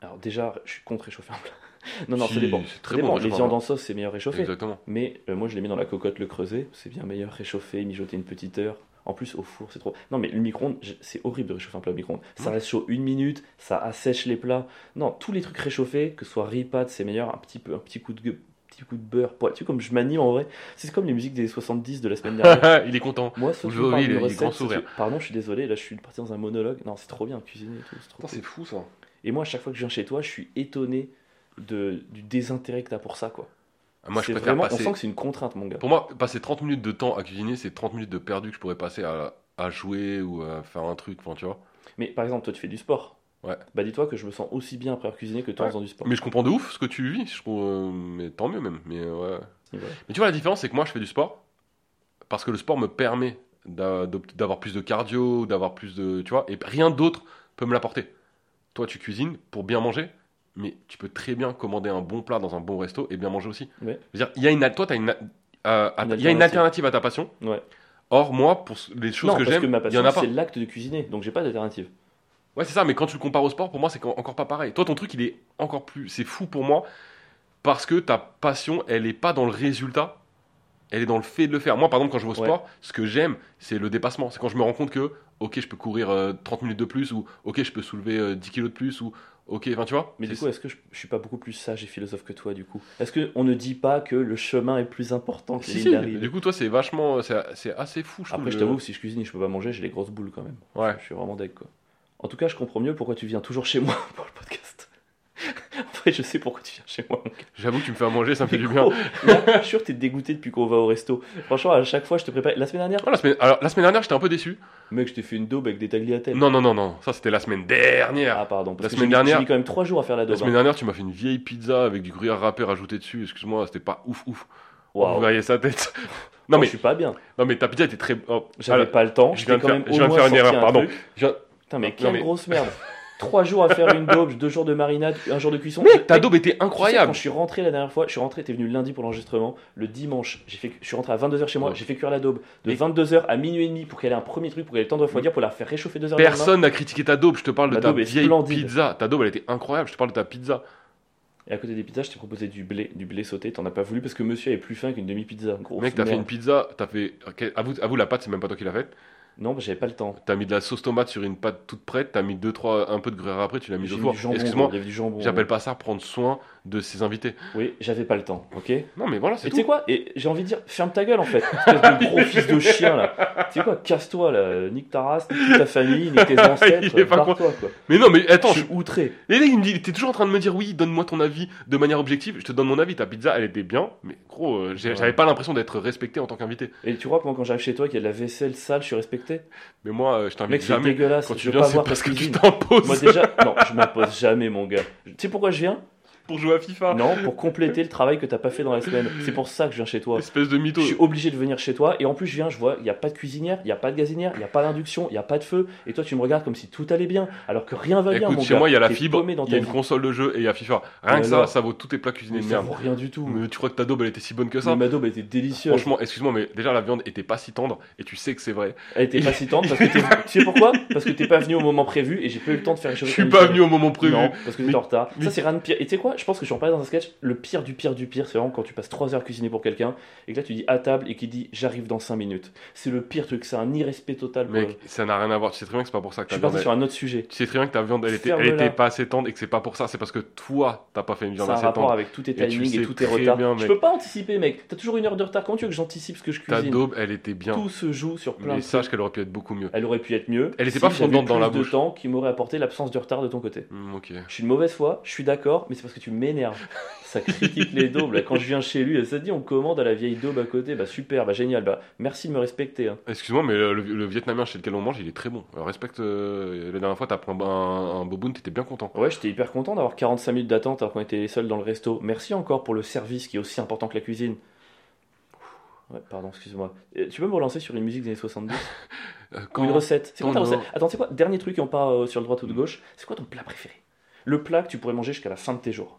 Alors déjà, je suis contre réchauffer un plat. <laughs> non, non, Si, ça dépend. c'est Ça très dépend. bon. Les viandes en sauce, c'est meilleur réchauffé. Exactement. Mais euh, moi, je les mets dans la cocotte, le creuset. C'est bien meilleur réchauffé, mijoter une petite heure. En plus, au four, c'est trop. Non, mais le micro-ondes, c'est horrible de réchauffer un plat au micro-ondes. Ça reste chaud une minute, ça assèche les plats. Non, tous les trucs réchauffés, que ce soit riz, pâtes, c'est meilleur. Un petit, peu, un petit coup de gueule. Petit coup de beurre, tu sais comme je m'anime en vrai. C'est comme les musiques des 70 de la semaine dernière. <laughs> il est content. Moi, voyez, d'une il est grand sourire. Pardon, je suis désolé, là je suis parti dans un monologue. Non, c'est trop bien, cuisiner et tout. c'est trop Putain, cool. c'est fou ça. Et moi, à chaque fois que je viens chez toi, je suis étonné de, du désintérêt que t'as pour ça, quoi. Moi, je préfère vraiment, passer. On sent que c'est une contrainte, mon gars. Pour moi, passer 30 minutes de temps à cuisiner, c'est 30 minutes de perdu que je pourrais passer à, à jouer ou à faire un truc, enfin, tu vois. Mais par exemple, toi, tu fais du sport. Ouais. Bah, dis-toi que je me sens aussi bien après avoir cuisiné que toi en faisant du sport. Mais je comprends de ouf ce que tu vis, je trouve, euh, mais tant mieux même. Mais, euh, ouais. Mais tu vois, la différence, c'est que moi, je fais du sport parce que le sport me permet d'avoir plus de cardio, d'avoir plus de. Tu vois, et rien d'autre peut me l'apporter. Toi, tu cuisines pour bien manger, mais tu peux très bien commander un bon plat dans un bon resto et bien manger aussi. Ouais. Dire, il y a une, toi, as une, euh, Une il y a une alternative. à ta passion. Ouais. Or, moi, pour les choses non, que j'aime, il y en a pas. c'est l'acte de cuisiner. Donc, j'ai pas d'alternative. Ouais, c'est ça, mais quand tu le compares au sport, pour moi, c'est encore pas pareil. Toi, ton truc, il est encore plus. C'est fou pour moi parce que ta passion, elle est pas dans le résultat, elle est dans le fait de le faire. Moi, par exemple, quand je vais au Ouais. sport, ce que j'aime, c'est le dépassement. C'est quand je me rends compte que, ok, je peux courir euh, 30 minutes de plus, ou ok, je peux soulever euh, 10 kilos de plus, ou ok, enfin, tu vois. Mais du coup, est-ce que je, je suis pas beaucoup plus sage et philosophe que toi, du coup? Est-ce qu'on ne dit pas que le chemin est plus important que Si, si, du coup, toi, c'est vachement. C'est assez fou, je trouve. Après, je le- t'avoue, si je cuisine et que je peux pas manger, j'ai les grosses boules quand même. Ouais. Je suis vraiment deg, quoi. En tout cas, je comprends mieux pourquoi tu viens toujours chez moi <laughs> pour le podcast. <laughs> je sais pourquoi tu viens chez moi. J'avoue que tu me fais à manger, ça me fait du bien. là, je suis sûr que t'es dégoûté depuis qu'on va au resto. Franchement, à chaque fois, je te prépare. La semaine dernière, Ah, la, semaine... Alors, la semaine dernière, j'étais un peu déçu. mec, je t'ai fait une daube avec des tagliatelles. Non, non, non, non. Ça, c'était la semaine dernière. Ah, pardon. Parce La que semaine dernière- J'ai mis quand même 3 jours à faire la La daube. semaine hein. dernière, tu m'as fait une vieille pizza avec du gruyère râpé rajouté dessus. Excuse-moi, c'était pas ouf, ouf. Waouh. Vous voyez sa tête. <laughs> Non, mais, je suis pas bien. non, mais ta pizza était très. oh, J'avais pas le temps. je viens de quand faire- même je au viens de moins faire une erreur, pardon. Putain, mais quelle grosse merde. <laughs> 3 jours à faire une daube, 2 jours de marinade, un jour de cuisson. Mec, ta daube était Tu sais, incroyable. quand je suis rentré la dernière fois, je suis rentré, t'es venu le lundi pour l'enregistrement. Le dimanche, j'ai fait, je suis rentré à 22h chez moi, Ouais. j'ai fait cuire la daube de Et- 22h à minuit et demi pour qu'elle ait un premier truc, pour qu'elle ait le temps de refroidir, pour la faire réchauffer 2h le lendemain. Personne n'a critiqué ta daube. Je te parle de ta est vieille splendide. pizza. Ta daube, elle était incroyable. Je te parle de ta pizza. Et à côté des pizzas, je t'ai proposé du blé, du blé sauté. T'en as pas voulu parce que monsieur avait plus faim qu'une demi-pizza. Mec, t'as fait une pizza. T'as fait. ok, Avoue, avoue, la pâte, c'est même pas toi qui l'as faite. Non, bah, j'avais pas le temps. T'as mis de la sauce tomate sur une pâte toute prête. T'as mis deux, trois, un peu de gruyère après. Tu l'as mis au four. Excuse-moi. J'appelle pas ça prendre soin de ses invités. Oui, j'avais pas le temps, ok Non, mais voilà, c'est Et tu sais tout. quoi Et j'ai envie de dire, ferme ta gueule en fait. Espèce de gros <laughs> fils de chien là. Tu sais quoi Casse-toi là. Nique ta race, nique toute ta famille, nique tes <laughs> ancêtres. Barre-toi, quoi. Mais non, mais attends, je je, suis outré. Et là, il me dit, t'es toujours en train de me dire, oui, donne-moi ton avis de manière objective. Je te donne mon avis, ta pizza, elle était bien, mais gros, euh, Ouais. j'avais pas l'impression d'être respecté en tant qu'invité. Et tu vois, moi quand j'arrive chez toi, qu'il y a de la vaisselle sale, je suis respecté? Mais moi, euh, je t'invite Mec, c'est jamais. dégueulasse. Quand je tu veux viens, pas c'est parce que tu t'imposes Moi déjà, non, je m'impose jamais, mon gars. Tu sais pourquoi je viens? Pour jouer à FIFA. Non, pour compléter le travail que t'as pas fait dans la semaine. C'est pour ça que je viens chez toi. Espèce de mytho. Je suis obligé de venir chez toi et en plus je viens, je vois, il n'y a pas de cuisinière, il n'y a pas de gazinière, il n'y a pas d'induction, il n'y a pas de feu et toi tu me regardes comme si tout allait bien alors que rien va bien Écoute, mon chez gars. moi, il y a la T'es fibre, il y a une vie. console de jeu et il y a FIFA. Rien Mais que ça, alors ça vaut tous tes plats cuisinés Mais ça vaut rien du tout. Mais tu crois que ta daube, elle était si bonne que Mais ça ma daube était délicieuse. Franchement, excuse-moi, mais déjà la viande était pas si tendre et tu sais que c'est vrai. Elle était pas si tendre parce que t'es... <laughs> tu sais pourquoi? Parce que t'es pas venu au moment prévu et j'ai pas eu le temps de faire Je réchauffer suis ta pas venu au moment prévu. Parce que Mais- t'étais en retard. mais- Ça, c'est rien de pire. Et tu sais quoi? Je pense que j'en parlais dans un sketch. Le pire du pire du pire, c'est vraiment quand tu passes 3 heures à cuisiner pour quelqu'un et que là tu dis à table et qu'il dit j'arrive dans 5 minutes. C'est le pire truc. C'est un irrespect total. pour- Mec, ça n'a rien à voir. Tu sais très bien que c'est pas pour ça que je ta suis parti sur un autre sujet. Tu sais très bien que ta viande, elle était, elle Ferme-la. était pas assez tendre et que c'est pas pour ça. C'est parce que toi, t'as pas fait une viande Ça a un assez rapport tendre. avec tous tes timings et, tous tes retards. bien, je peux pas anticiper, mec. T'as toujours une heure de retard. Comment tu veux que j'anticipe ce que je Ta cuisine daube, elle était bien. Tout se joue sur plein Mais de sache qu'elle aurait pu être beaucoup mieux. Elle aurait pu être mieux. Elle était si pas fondante dans la de bouche. temps qui m'aurait apporté l'absence de retard de ton côté. Hmm, ok. Je suis une mauvaise foi, je suis d'accord, mais c'est parce que tu m'énerves. Ça critique les daubes. Là, quand je viens chez lui, ça dit on commande à la vieille daube à côté. Bah super, bah génial. Bah merci de me respecter. hein. Excuse-moi, mais le, le vietnamien chez lequel on mange, il est très bon. Alors, respecte. euh, la dernière fois, t'as pris un, un, un boboon, t'étais bien content. Ouais, j'étais hyper content d'avoir 45 minutes d'attente alors qu'on était les seuls dans le resto. Merci encore pour le service qui est aussi important que la cuisine. Ouais, pardon, excuse-moi. Euh, Tu peux me relancer sur une musique des années 70 Euh, Ou une recette C'est quoi ta recette? Attends, c'est quoi? Dernier truc et on part euh, sur le droit ou de gauche. C'est quoi ton plat préféré? Le plat que tu pourrais manger jusqu'à la fin de tes jours.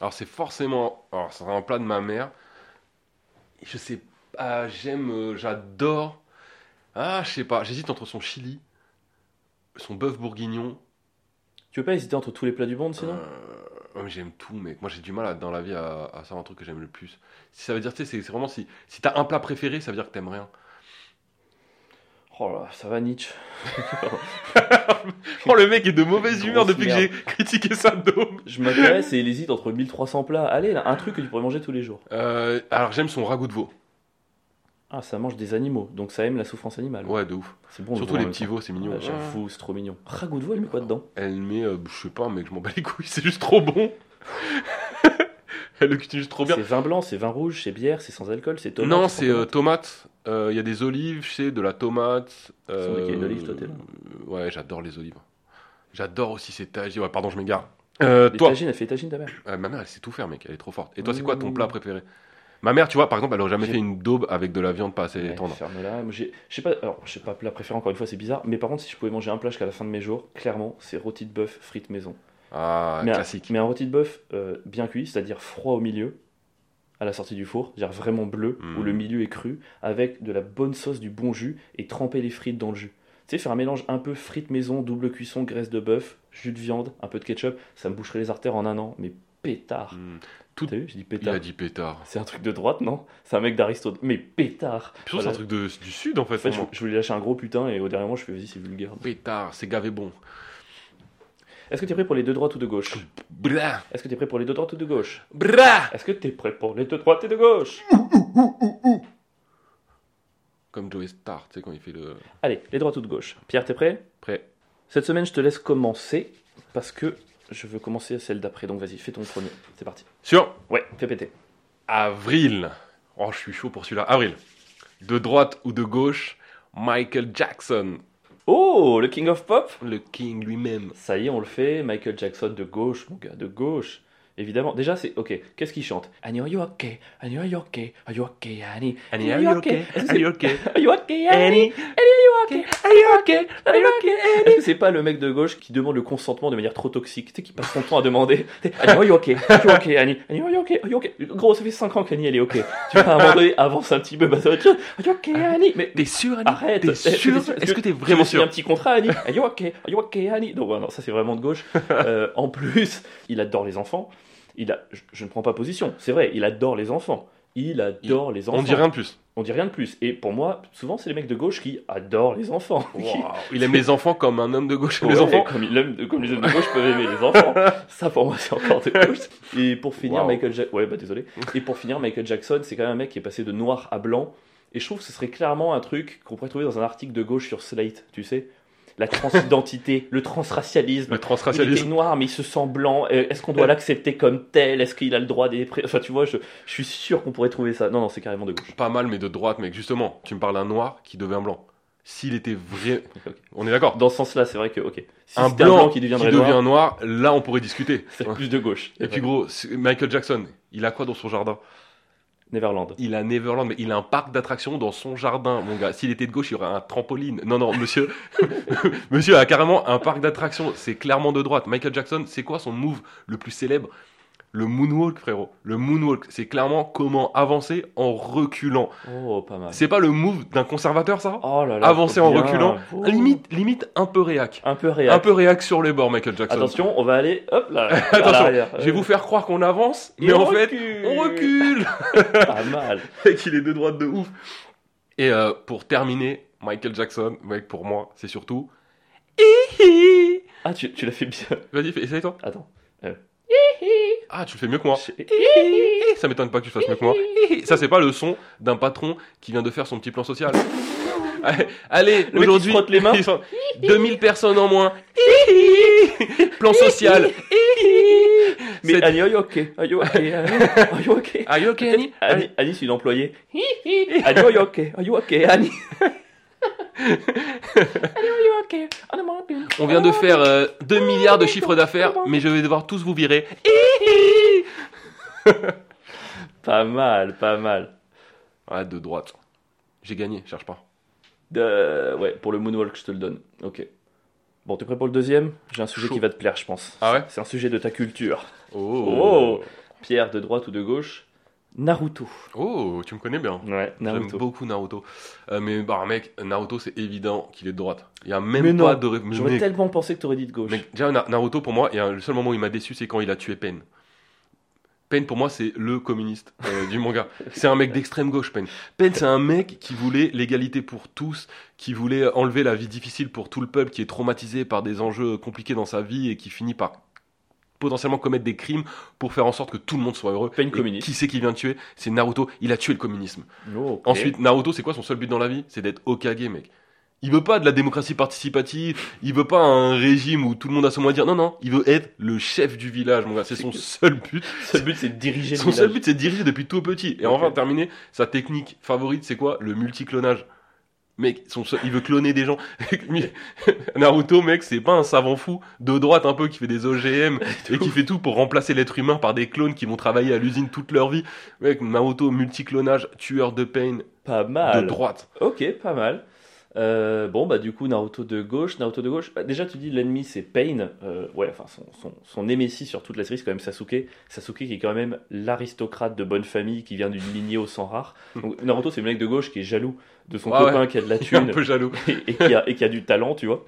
Alors, c'est forcément. Alors, sera un plat de ma mère. Je sais pas, j'aime, euh, j'adore. Ah, je sais pas, j'hésite entre son chili, son bœuf bourguignon. Tu veux pas hésiter entre tous les plats du monde sinon? Euh, j'aime tout, mec. Moi, j'ai du mal à- dans la vie à, à savoir un truc que j'aime le plus. Si ça veut dire, tu sais, c'est c'est vraiment si, si t'as un plat préféré, ça veut dire que t'aimes rien. Oh là, ça va Nietzsche. <laughs> Oh, le mec est de mauvaise humeur depuis que j'ai critiqué sa dôme. Je m'intéresse et il hésite entre 1300 plats. Allez, là, un truc que tu pourrais manger tous les jours. Euh, alors, j'aime son ragoût de veau. Ah, ça mange des animaux, donc ça aime la souffrance animale. Ouais, de ouf. C'est bon. Surtout les même petits veaux, c'est mignon. Ouais, J'avoue, c'est trop mignon. Ragoût de veau, elle met quoi dedans? Elle met, euh, je sais pas, mec, je m'en bats les couilles, <laughs> c'est juste trop bon. Elle <laughs> le cuisine juste trop bien. C'est vin blanc, c'est vin rouge, c'est bière, c'est sans alcool, c'est tomate. non, c'est euh, tomate. tomate. Euh, Il y a des olives, je sais, de la tomate. C'est vrai qu'il y a une olive, toi, t'es là. euh, Ouais, j'adore les olives. J'adore aussi ces tagines. Ouais, pardon, je m'égare. Euh, Les toi, tagines, elle fait les tagines ta mère? Euh, ma mère, elle sait tout faire, mec. Elle est trop forte. Et toi, c'est quoi ton Mmh. plat préféré? Ma mère, tu vois, par exemple, elle aurait jamais J'ai- fait une daube avec de la viande pas assez Ouais, tendre. Ferme-la. Moi, j'ai- Je sais pas, alors, je sais pas plat préféré, encore une fois, c'est bizarre. Mais par contre, si je pouvais manger un plat jusqu'à la fin de mes jours, clairement, c'est rôti de bœuf, frites maison. Ah, mais, classique. Un, mais un rôti de bœuf euh, bien cuit, c'est-à-dire froid au milieu, à la sortie du four, c'est-à-dire vraiment bleu, Mm. où le milieu est cru, avec de la bonne sauce, du bon jus, et tremper les frites dans le jus. Tu sais, faire un mélange un peu frites maison, double cuisson, graisse de bœuf, jus de viande, un peu de ketchup, ça me boucherait les artères en un an, mais pétard. Hmm. T'as vu, j'ai dit Il pétard. a dit pétard. C'est un truc de droite, non? C'est un mec d'Aristote. Mais pétard Voilà. c'est un truc de, du sud, en fait. En fait, je voulais lâcher un gros putain, et au dernier moment, je fais vas-y, c'est vulgaire. Pétard, c'est gavé bon. Est-ce que t'es prêt pour les deux droites ou de gauche Bra, Est-ce que t'es prêt pour les deux droites ou de gauche bra Est-ce que t'es prêt pour les deux droites et de gauche Comme Joey Star, tu sais, quand il fait le. Allez, les droites ou de gauche. Pierre, t'es prêt Prêt. Cette semaine, je te laisse commencer parce que je veux commencer celle d'après. Donc vas-y, fais ton premier. C'est parti. Sur Ouais, fais péter. Avril. Oh, je suis chaud pour celui-là. Avril. De droite ou de gauche, Michael Jackson, Oh, le King of Pop le king lui-même. Ça y est, on le fait. Michael Jackson de gauche, mon gars, de gauche. Évidemment. Déjà, c'est ok. Qu'est-ce qu'il chante? Annie, are you okay Annie, are you okay Are you okay, Annie Annie, are you okay? Are c'est- you <laughs> okay? Are you okay, Annie Annie, are you okay Are you okay Are you okay, Annie Est-ce que c'est pas le mec de gauche qui demande le consentement de manière trop toxique? Tu sais, qui passe son temps à demander. Annie, are you okay Are you okay, Annie Annie, are you okay Are you okay Gros, ça fait 5 ans qu'Annie, elle est ok. Tu vois, à un moment donné, avance un petit peu, bah ça va Are you okay, Annie Mais T'es sûr, Annie? Arrête. T'es Est-ce que sûr? t'es- Est-ce que t'es tu vraiment me signes un sûr petit contrat, Annie? Are you okay Are you okay, Annie non, ça c'est vraiment de gauche. <laughs> Euh, en plus, il adore les enfants. Il a, je, je ne prends pas position, c'est vrai, il adore les enfants. Il adore les enfants. On dit rien de plus. On dit rien de plus. Et pour moi, souvent, c'est les mecs de gauche qui adorent les enfants. Wow. Il <laughs> aime les enfants comme un homme de gauche aime les enfants. Comme, il aime- comme les hommes de gauche peuvent aimer les enfants. Ça, pour moi, c'est encore de gauche. Et pour finir, Wow. Michael Jackson. Ouais, bah désolé. Et pour finir, Michael Jackson, c'est quand même un mec qui est passé de noir à blanc. Et je trouve que ce serait clairement un truc qu'on pourrait trouver dans un article de gauche sur Slate, tu sais. La transidentité, <laughs> le transracialisme. Le Il était transracialisme. noir, mais il se sent blanc. Euh, Est-ce qu'on doit l'accepter comme tel? Est-ce qu'il a le droit des. Enfin, tu vois, je, je suis sûr qu'on pourrait trouver ça. Non, non, c'est carrément de gauche. Pas mal, mais de droite, mec. Justement, tu me parles d'un noir qui devient blanc. S'il était vrai. <laughs> On est d'accord Dans ce sens-là, c'est vrai que, ok. Si un c'était blanc, qui qui, deviendrait devient noir, noir, là, on pourrait discuter. <laughs> c'est plus de gauche. Et puis, gros, Michael Jackson, il a quoi dans son jardin? Neverland. Il a Neverland, mais il a un parc d'attractions dans son jardin, mon gars. S'il était de gauche, il y aurait un trampoline. Non, non, monsieur. <laughs> monsieur a carrément un parc d'attractions. C'est clairement de droite. Michael Jackson, c'est quoi son move le plus célèbre? Le moonwalk, frérot. Le moonwalk, c'est clairement comment avancer en reculant. Oh, pas mal. C'est pas le move d'un conservateur, ça? Oh là là. Avancer en bien. reculant. Oh. Limite, limite un peu réac. Un peu réel. Un peu réac sur les bords, Michael Jackson. Attention, on va aller. Hop là. <laughs> Attention. Je vais vous faire croire qu'on avance, Et mais on en fait, on recule. <laughs> Pas mal. <laughs> Mec, il est de droite de ouf. Et euh, pour terminer, Michael Jackson, mec, pour moi, c'est surtout. Ah, tu, tu l'as fait bien. Vas-y, essaye toi. Attends. Ah, tu le fais mieux que moi. Je- Ça m'étonne pas que tu le fasses mieux que moi. Ça, c'est pas le son d'un patron qui vient de faire son petit plan social. Allez, Allez, aujourd'hui, frotte les mains. ils sont 2000 personnes en moins. plan social. Mais Annie, are you okay? Are you okay? Are you <laughs> okay? Are you okay, Annie Annie, Annie, c'est une employée. Annie, are you okay? Are you okay, Annie? <laughs> Annie, are you okay? On vient de faire euh, 2 milliards de chiffre d'affaires, mais je vais devoir tous vous virer. <laughs> Pas mal, pas mal. Ouais, de droite. J'ai gagné, cherche pas. De... Ouais, pour le moonwalk, je te le donne. Ok. Bon, t'es prêt pour le deuxième? J'ai un sujet Chaud. qui va te plaire, je pense. Ah ouais? C'est un sujet de ta culture. Oh. Oh. Pierre, de droite ou de gauche? Naruto. Oh, tu me connais bien. Ouais, J'aime Naruto. beaucoup Naruto. Euh, mais bah mec, Naruto c'est évident qu'il est de droite. Il y a même Mais non, pas de ré- J'aurais mec, tellement pensé que t'aurais dit de gauche. mec, déjà Na- Naruto pour moi, il y a le seul moment où il m'a déçu c'est quand il a tué Pain. Pain pour moi c'est le communiste euh, du manga. C'est un mec d'extrême gauche Pain. Pain c'est un mec qui voulait l'égalité pour tous, qui voulait enlever la vie difficile pour tout le peuple qui est traumatisé par des enjeux compliqués dans sa vie et qui finit par potentiellement commettre des crimes pour faire en sorte que tout le monde soit heureux. Et communiste. Qui c'est qui vient de tuer? C'est Naruto. Il a tué le communisme. Oh. Ensuite, Naruto, c'est quoi son seul but dans la vie? C'est d'être Okage, mec. Il veut pas de la démocratie participative, il veut pas un régime où tout le monde a son mot à dire. Non, non, il veut être le chef du village, mon gars. C'est son seul but. <laughs> Son but, c'est de diriger le Son seul but, c'est de diriger depuis tout petit. Et enfin, terminer, sa technique favorite, c'est quoi? Le multiclonage. Mec, son il veut cloner des gens. <laughs> Naruto, mec, c'est pas un savant fou de droite un peu qui fait des OGM <laughs> et qui fait tout pour remplacer l'être humain par des clones qui vont travailler à l'usine toute leur vie. Mec, Naruto, multiclonage, tueur de pain, Pas de mal. droite. Ok, pas mal. Euh, bon, bah du coup, Naruto de gauche, Naruto de gauche. Bah, déjà, tu dis l'ennemi c'est Pain. Euh, ouais, enfin, son, son, son némésis sur toute la série, c'est quand même Sasuke. Sasuke qui est quand même l'aristocrate de bonne famille qui vient d'une lignée au sang rare. <laughs> Donc, Naruto, c'est le mec de gauche qui est jaloux de son Ah copain ouais. qui a de la <laughs> suis un thune peu jaloux. et, et qui a, et qui a du talent, tu vois.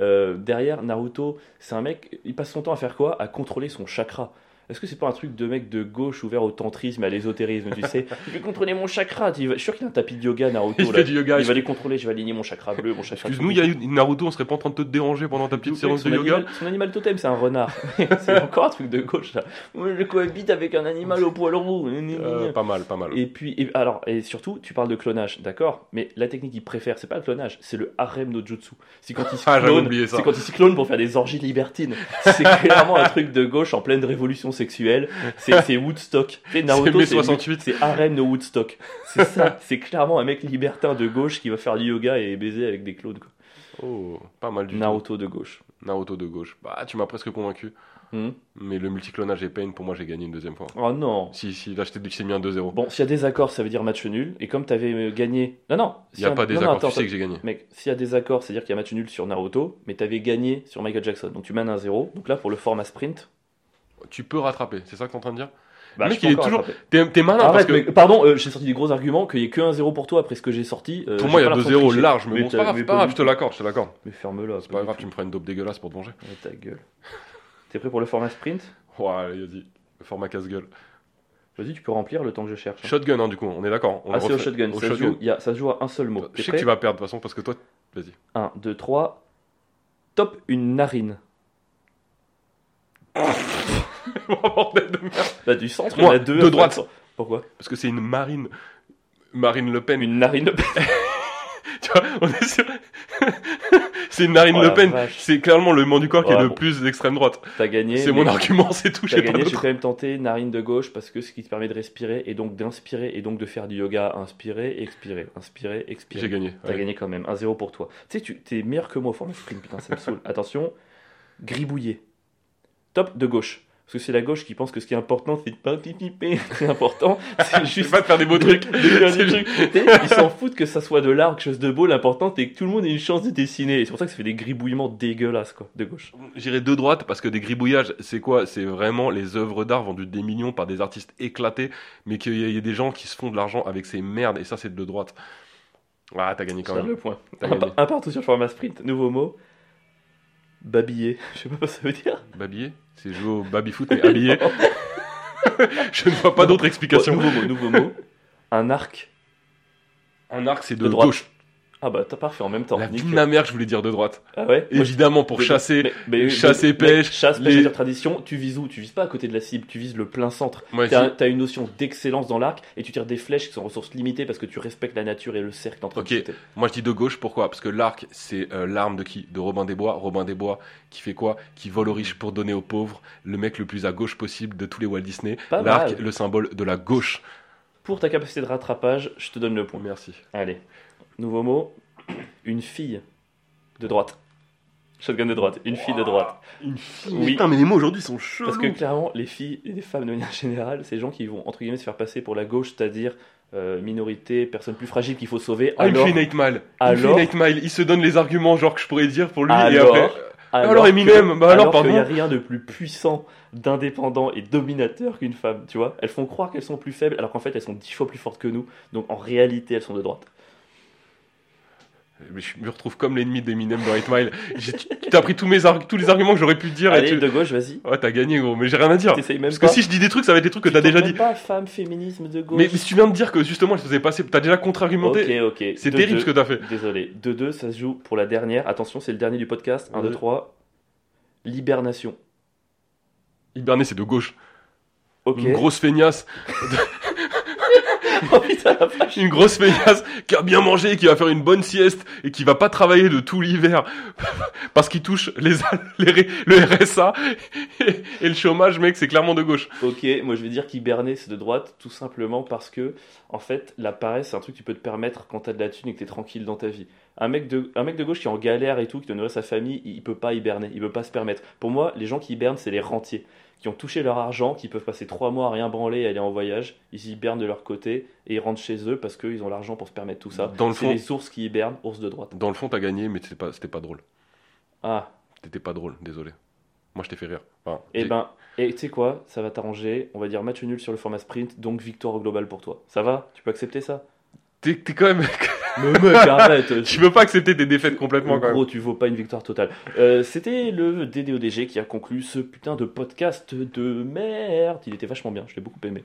Euh, derrière, Naruto, c'est un mec, il passe son temps à faire quoi? À contrôler son chakra. Est-ce que c'est pas un truc de mec de gauche ouvert au tantrisme, à l'ésotérisme, tu sais <laughs> Je vais contrôler mon chakra. Tu Je suis sûr qu'il a un tapis de yoga, Naruto. Il là. du yoga. Il va les contrôler, je vais aligner mon chakra bleu, mon chakra. Excuse-nous, Naruto, on serait pas en train de te déranger pendant ta petite séance de yoga son animal totem, c'est un renard. <laughs> c'est encore un truc de gauche, je cohabite avec un animal au poil roux. Euh, Pas mal, pas mal. Et puis, et, alors, et surtout, tu parles de clonage, d'accord? Mais la technique qu'il préfère, c'est pas le clonage, c'est le harem no jutsu. C'est quand il se Ah, j'avais clone, oublié ça. c'est quand il se clone pour faire des orgies libertines. C'est clairement un truc de gauche en pleine révolution sexuelle. C'est c'est Woodstock. <laughs> Sais, Naruto, mai 68. C'est harem no Woodstock. C'est ça. <laughs> C'est clairement un mec libertin de gauche qui va faire du yoga et baiser avec des clones. quoi. Oh, pas mal du tout. Naruto de gauche. Naruto de gauche. Bah, tu m'as presque convaincu. Hmm. Mais le multiclonage et Pain, pour moi, j'ai gagné une deuxième fois. Oh non. Si, si, là, je t'ai c'est mis un 2-0. Bon, s'il y a des accords, ça veut dire match nul. Et comme tu avais gagné. Non, non. Il n'y a un- pas des non, non, accords, attends, tu sais que j'ai gagné. Mec, s'il y a des accords, c'est-à-dire qu'il y a match nul sur Naruto, mais tu avais gagné sur Michael Jackson. Donc tu mènes un 0. Donc là, pour le format sprint, Tu peux rattraper, c'est ça que t'es en train de dire? Bah, mec, il est toujours-. T'es t'es malin Arrête, parce que mais- pardon, euh, j'ai sorti des gros arguments, qu'il n'y ait que 1-0 pour toi après ce que j'ai sorti. euh, pour moi, il y a l'impression de 2-0 tricher. large. Mais Mais bon, c'est pas grave, pas grave, je te l'accorde, je te l'accorde. Mais ferme-la. C'est pas grave, tu me feras une dope dégueulasse pour te venger. Ouais, ta gueule. T'es prêt pour le format sprint? Ouais, allez, vas-y. Le format casse-gueule. Vas-y, tu peux remplir le temps que je cherche. hein. Shotgun, hein, du coup, on est d'accord. On Ah, c'est au shotgun. Au ça, shotgun. joue, il y a- ça se joue à un seul mot. Je sais que tu vas perdre de toute façon parce que toi, vas-y. 1, 2, 3. Top une narine. <laughs> <laughs> Bordel de merde. Là, du centre, il y en a deux. de après, droite. Pourquoi? Parce que c'est une marine. Marine Le Pen. Une narine. <laughs> Tu vois, on est sur... <laughs> c'est une Marine Oh Le Pen. C'est clairement le membre du corps qui est le bon. plus d'extrême droite. T'as gagné. C'est mon argument, c'est tout. J'ai gagné, j'ai quand même tenté narine de gauche parce que ce qui te permet de respirer et donc d'inspirer et donc de faire du yoga, inspirer, expirer, inspirer, expirer. J'ai gagné. T'as ouais. gagné quand même, 1-0 pour toi. Tu sais, tu t'es meilleur que moi au format putain, ça me saoule. Attention, gribouiller. Top de gauche. Parce que c'est la gauche qui pense que ce qui est important, c'est de pas pipiper. <laughs> C'est important, c'est juste pas te faire des beaux trucs. de faire des Ils s'en foutent que ça soit de l'art quelque chose de beau. L'important, c'est que tout le monde ait une chance de dessiner. Et c'est pour ça que ça fait des gribouillements dégueulasses, quoi, de gauche. J'irai de droite parce que des gribouillages, c'est quoi? C'est vraiment les œuvres d'art vendues des millions par des artistes éclatés, mais qu'il y, y a des gens qui se font de l'argent avec ces merdes, et ça, c'est de droite. Ah, t'as gagné quand même. le point. Un, gagné. par- un partout sur format sprint. Nouveau mot. Babiller. <laughs> Je sais pas ce que ça veut dire. Babillé C'est jouer au baby-foot, mais habillé. <laughs> Je ne vois pas d'autre Bon, explication. nouveau mot, nouveau mot. Un arc. Un arc, c'est de, De droite. gauche. Ah bah t'as parfait en même temps. La vie de ma mère, je voulais dire de droite. Ah ouais Évidemment, pour Mais- chasser. mais- mais- chasse mais- et pêche, Chasse, pêche les- tradition, tu vises où? Tu vises pas à côté de la cible, tu vises le plein centre. Moi, T'as si- une notion d'excellence dans l'arc et tu tires des flèches qui sont ressources limitées parce que tu respectes la nature et le cercle entre Ok. Moi, je dis de gauche, pourquoi? Parce que l'arc, c'est euh, l'arme de qui? De Robin des Bois. Robin des Bois, qui fait quoi? Qui vole aux riches pour donner aux pauvres. Le mec le plus à gauche possible de tous les Walt Disney. L'arc, le symbole de la gauche. Pour ta capacité de rattrapage, je te donne le point. Merci. Allez. Nouveau mot. Une fille de droite. Shotgun de droite. Une fille de droite. Une fille. Oui. Putain, mais les mots aujourd'hui sont chauds. Parce que clairement, les filles et les femmes de manière générale, c'est les gens qui vont entre guillemets se faire passer pour la gauche, c'est-à-dire euh, minorité, personnes plus fragiles qu'il faut sauver. Alors, Infinite Mile. alors- Infinite Mile. Il se donne les arguments, genre que je pourrais dire pour lui. et Alors- après. alors, alors, Eminem, que- bah alors, qu'il n'y a rien de plus puissant, d'indépendant et dominateur qu'une femme, tu vois. Elles font croire qu'elles sont plus faibles, alors qu'en fait elles sont dix fois plus fortes que nous. Donc en réalité, elles sont de droite. Mais je me retrouve comme l'ennemi d'Eminem dans 8 Mile. Tu t'as pris tous, mes tous les arguments que j'aurais pu dire. et Allez, tu... de gauche, vas-y. Ouais, t'as gagné, gros. Mais j'ai rien à dire. Même Parce pas. que si je dis des trucs, ça va être des trucs que t'as déjà tournes dit. même pas femme, féminisme de gauche. Mais, mais si tu viens de dire que justement, je faisais passer. T'as déjà contre-argumenté. Ok, ok. C'est terrible deux. ce que t'as fait. Désolé. 2-2, ça se joue pour la dernière. Attention, c'est le dernier du podcast. 1, 2, Ouais. 3. Libération. Hiberner, c'est de gauche. Ok. Une grosse feignasse. <laughs> <laughs> oh putain, la vache. Une grosse feignasse qui a bien mangé, qui va faire une bonne sieste et qui va pas travailler de tout l'hiver <laughs> parce qu'il touche les, <laughs> le RSA et, et le chômage, mec, c'est clairement de gauche. Ok, moi je vais dire qu'hiberner c'est de droite, tout simplement parce que, en fait, la paresse c'est un truc que tu peux te permettre quand t'as de la thune et que t'es tranquille dans ta vie. Un mec, de, un mec de gauche qui est en galère et tout, qui doit nourrir sa famille, il, peut pas hiberner, il peut pas se permettre. Pour moi, les gens qui hibernent, c'est les rentiers, qui ont touché leur argent, qui peuvent passer trois mois à rien branler et aller en voyage. Ils hibernent de leur côté et ils rentrent chez eux parce qu'ils ont l'argent pour se permettre tout ça. Dans le C'est fond- les ours qui hibernent, ours de droite. Dans le fond, t'as gagné, mais c'était pas, c'était pas drôle. Ah, T'étais pas drôle, désolé. Moi, je t'ai fait rire. Enfin, et j'ai- ben, et tu sais quoi, ça va t'arranger. On va dire match nul sur le format sprint, donc victoire au global pour toi. Ça va? Tu peux accepter ça? T'es quand même. <laughs> Mais mec, arrête <laughs> tu peux pas accepter tes défaites complètement quand même. Gros, tu vaux pas une victoire totale. Euh, C'était le DDODG qui a conclu ce putain de podcast de merde. Il était vachement bien, je l'ai beaucoup aimé.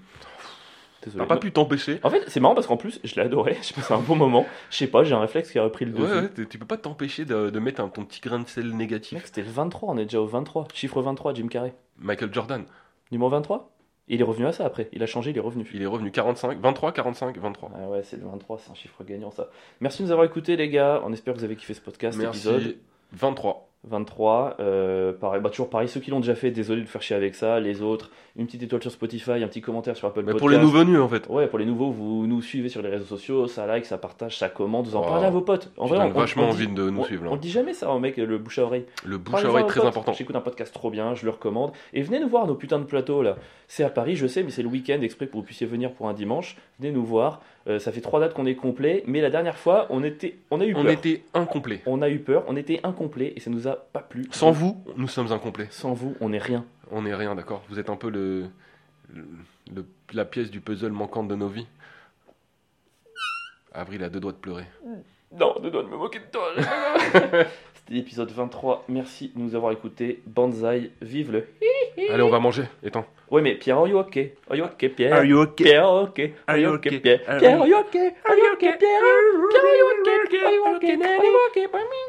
Désolé. T'as pas pu t'empêcher. En fait, c'est marrant parce qu'en plus, je l'ai adoré. <laughs> J'ai passé un bon moment. Je sais pas, j'ai un réflexe qui a repris le Ouais, dessus. ouais, t'es- tu peux pas t'empêcher de, de mettre un- ton petit grain de sel Mec, négatif. c'était le 23, on est déjà au 23. Chiffre 23, Jim Carrey. Michael Jordan, Numéro 23 Il est revenu à ça après. Il a changé, il est revenu. il est revenu 45, 23, 45, 23. Ah ouais, c'est le 23, c'est un chiffre gagnant ça. Merci de nous avoir écoutés les gars. On espère que vous avez kiffé ce podcast, Merci. épisode. 23. 23. Euh, pareil, bah, toujours pareil, ceux qui l'ont déjà fait, désolé de vous faire chier avec ça. Les autres, une petite étoile sur Spotify, un petit commentaire sur Apple Mais Podcast. pour les nouveaux venus, en fait. Ouais, pour les nouveaux, vous nous suivez sur les réseaux sociaux, ça like, ça partage, ça commente, vous en Wow. parlez à vos potes. En vrai, on, vachement on envie de nous on- suivre, là. On dit jamais ça, hein, mec, le bouche à oreille. Le bouche à oreille très potes. important. J'écoute un podcast trop bien, je le recommande. Et venez nous voir nos putains de plateaux là. C'est à Paris, je sais, mais c'est le week-end exprès pour que vous puissiez venir pour un dimanche. Venez nous voir. Euh, ça fait trois dates qu'on est complet, mais la dernière fois, on était, on a eu peur. On était incomplets. On a eu peur, on était incomplet et ça nous a pas plu. Sans vous, nous sommes incomplets. Sans vous, on est rien. On n'est rien, d'accord Vous êtes un peu le, le- le- la pièce du puzzle manquante de nos vies. Avril a deux doigts de pleurer. Non, de doigts de me moquer de toi. <laughs> C'était l'épisode 23. Merci de nous avoir écoutés. Banzai, vive le. Allez, on va manger. Étends. Ouais, mais Pierre, are you okay? Are you okay, Pierre? Are you okay? Pierre, okay? Are you okay? Pierre? Pierre, are you okay? Are you okay, Pierre? Pierre, are you okay? Are you okay? Are you okay?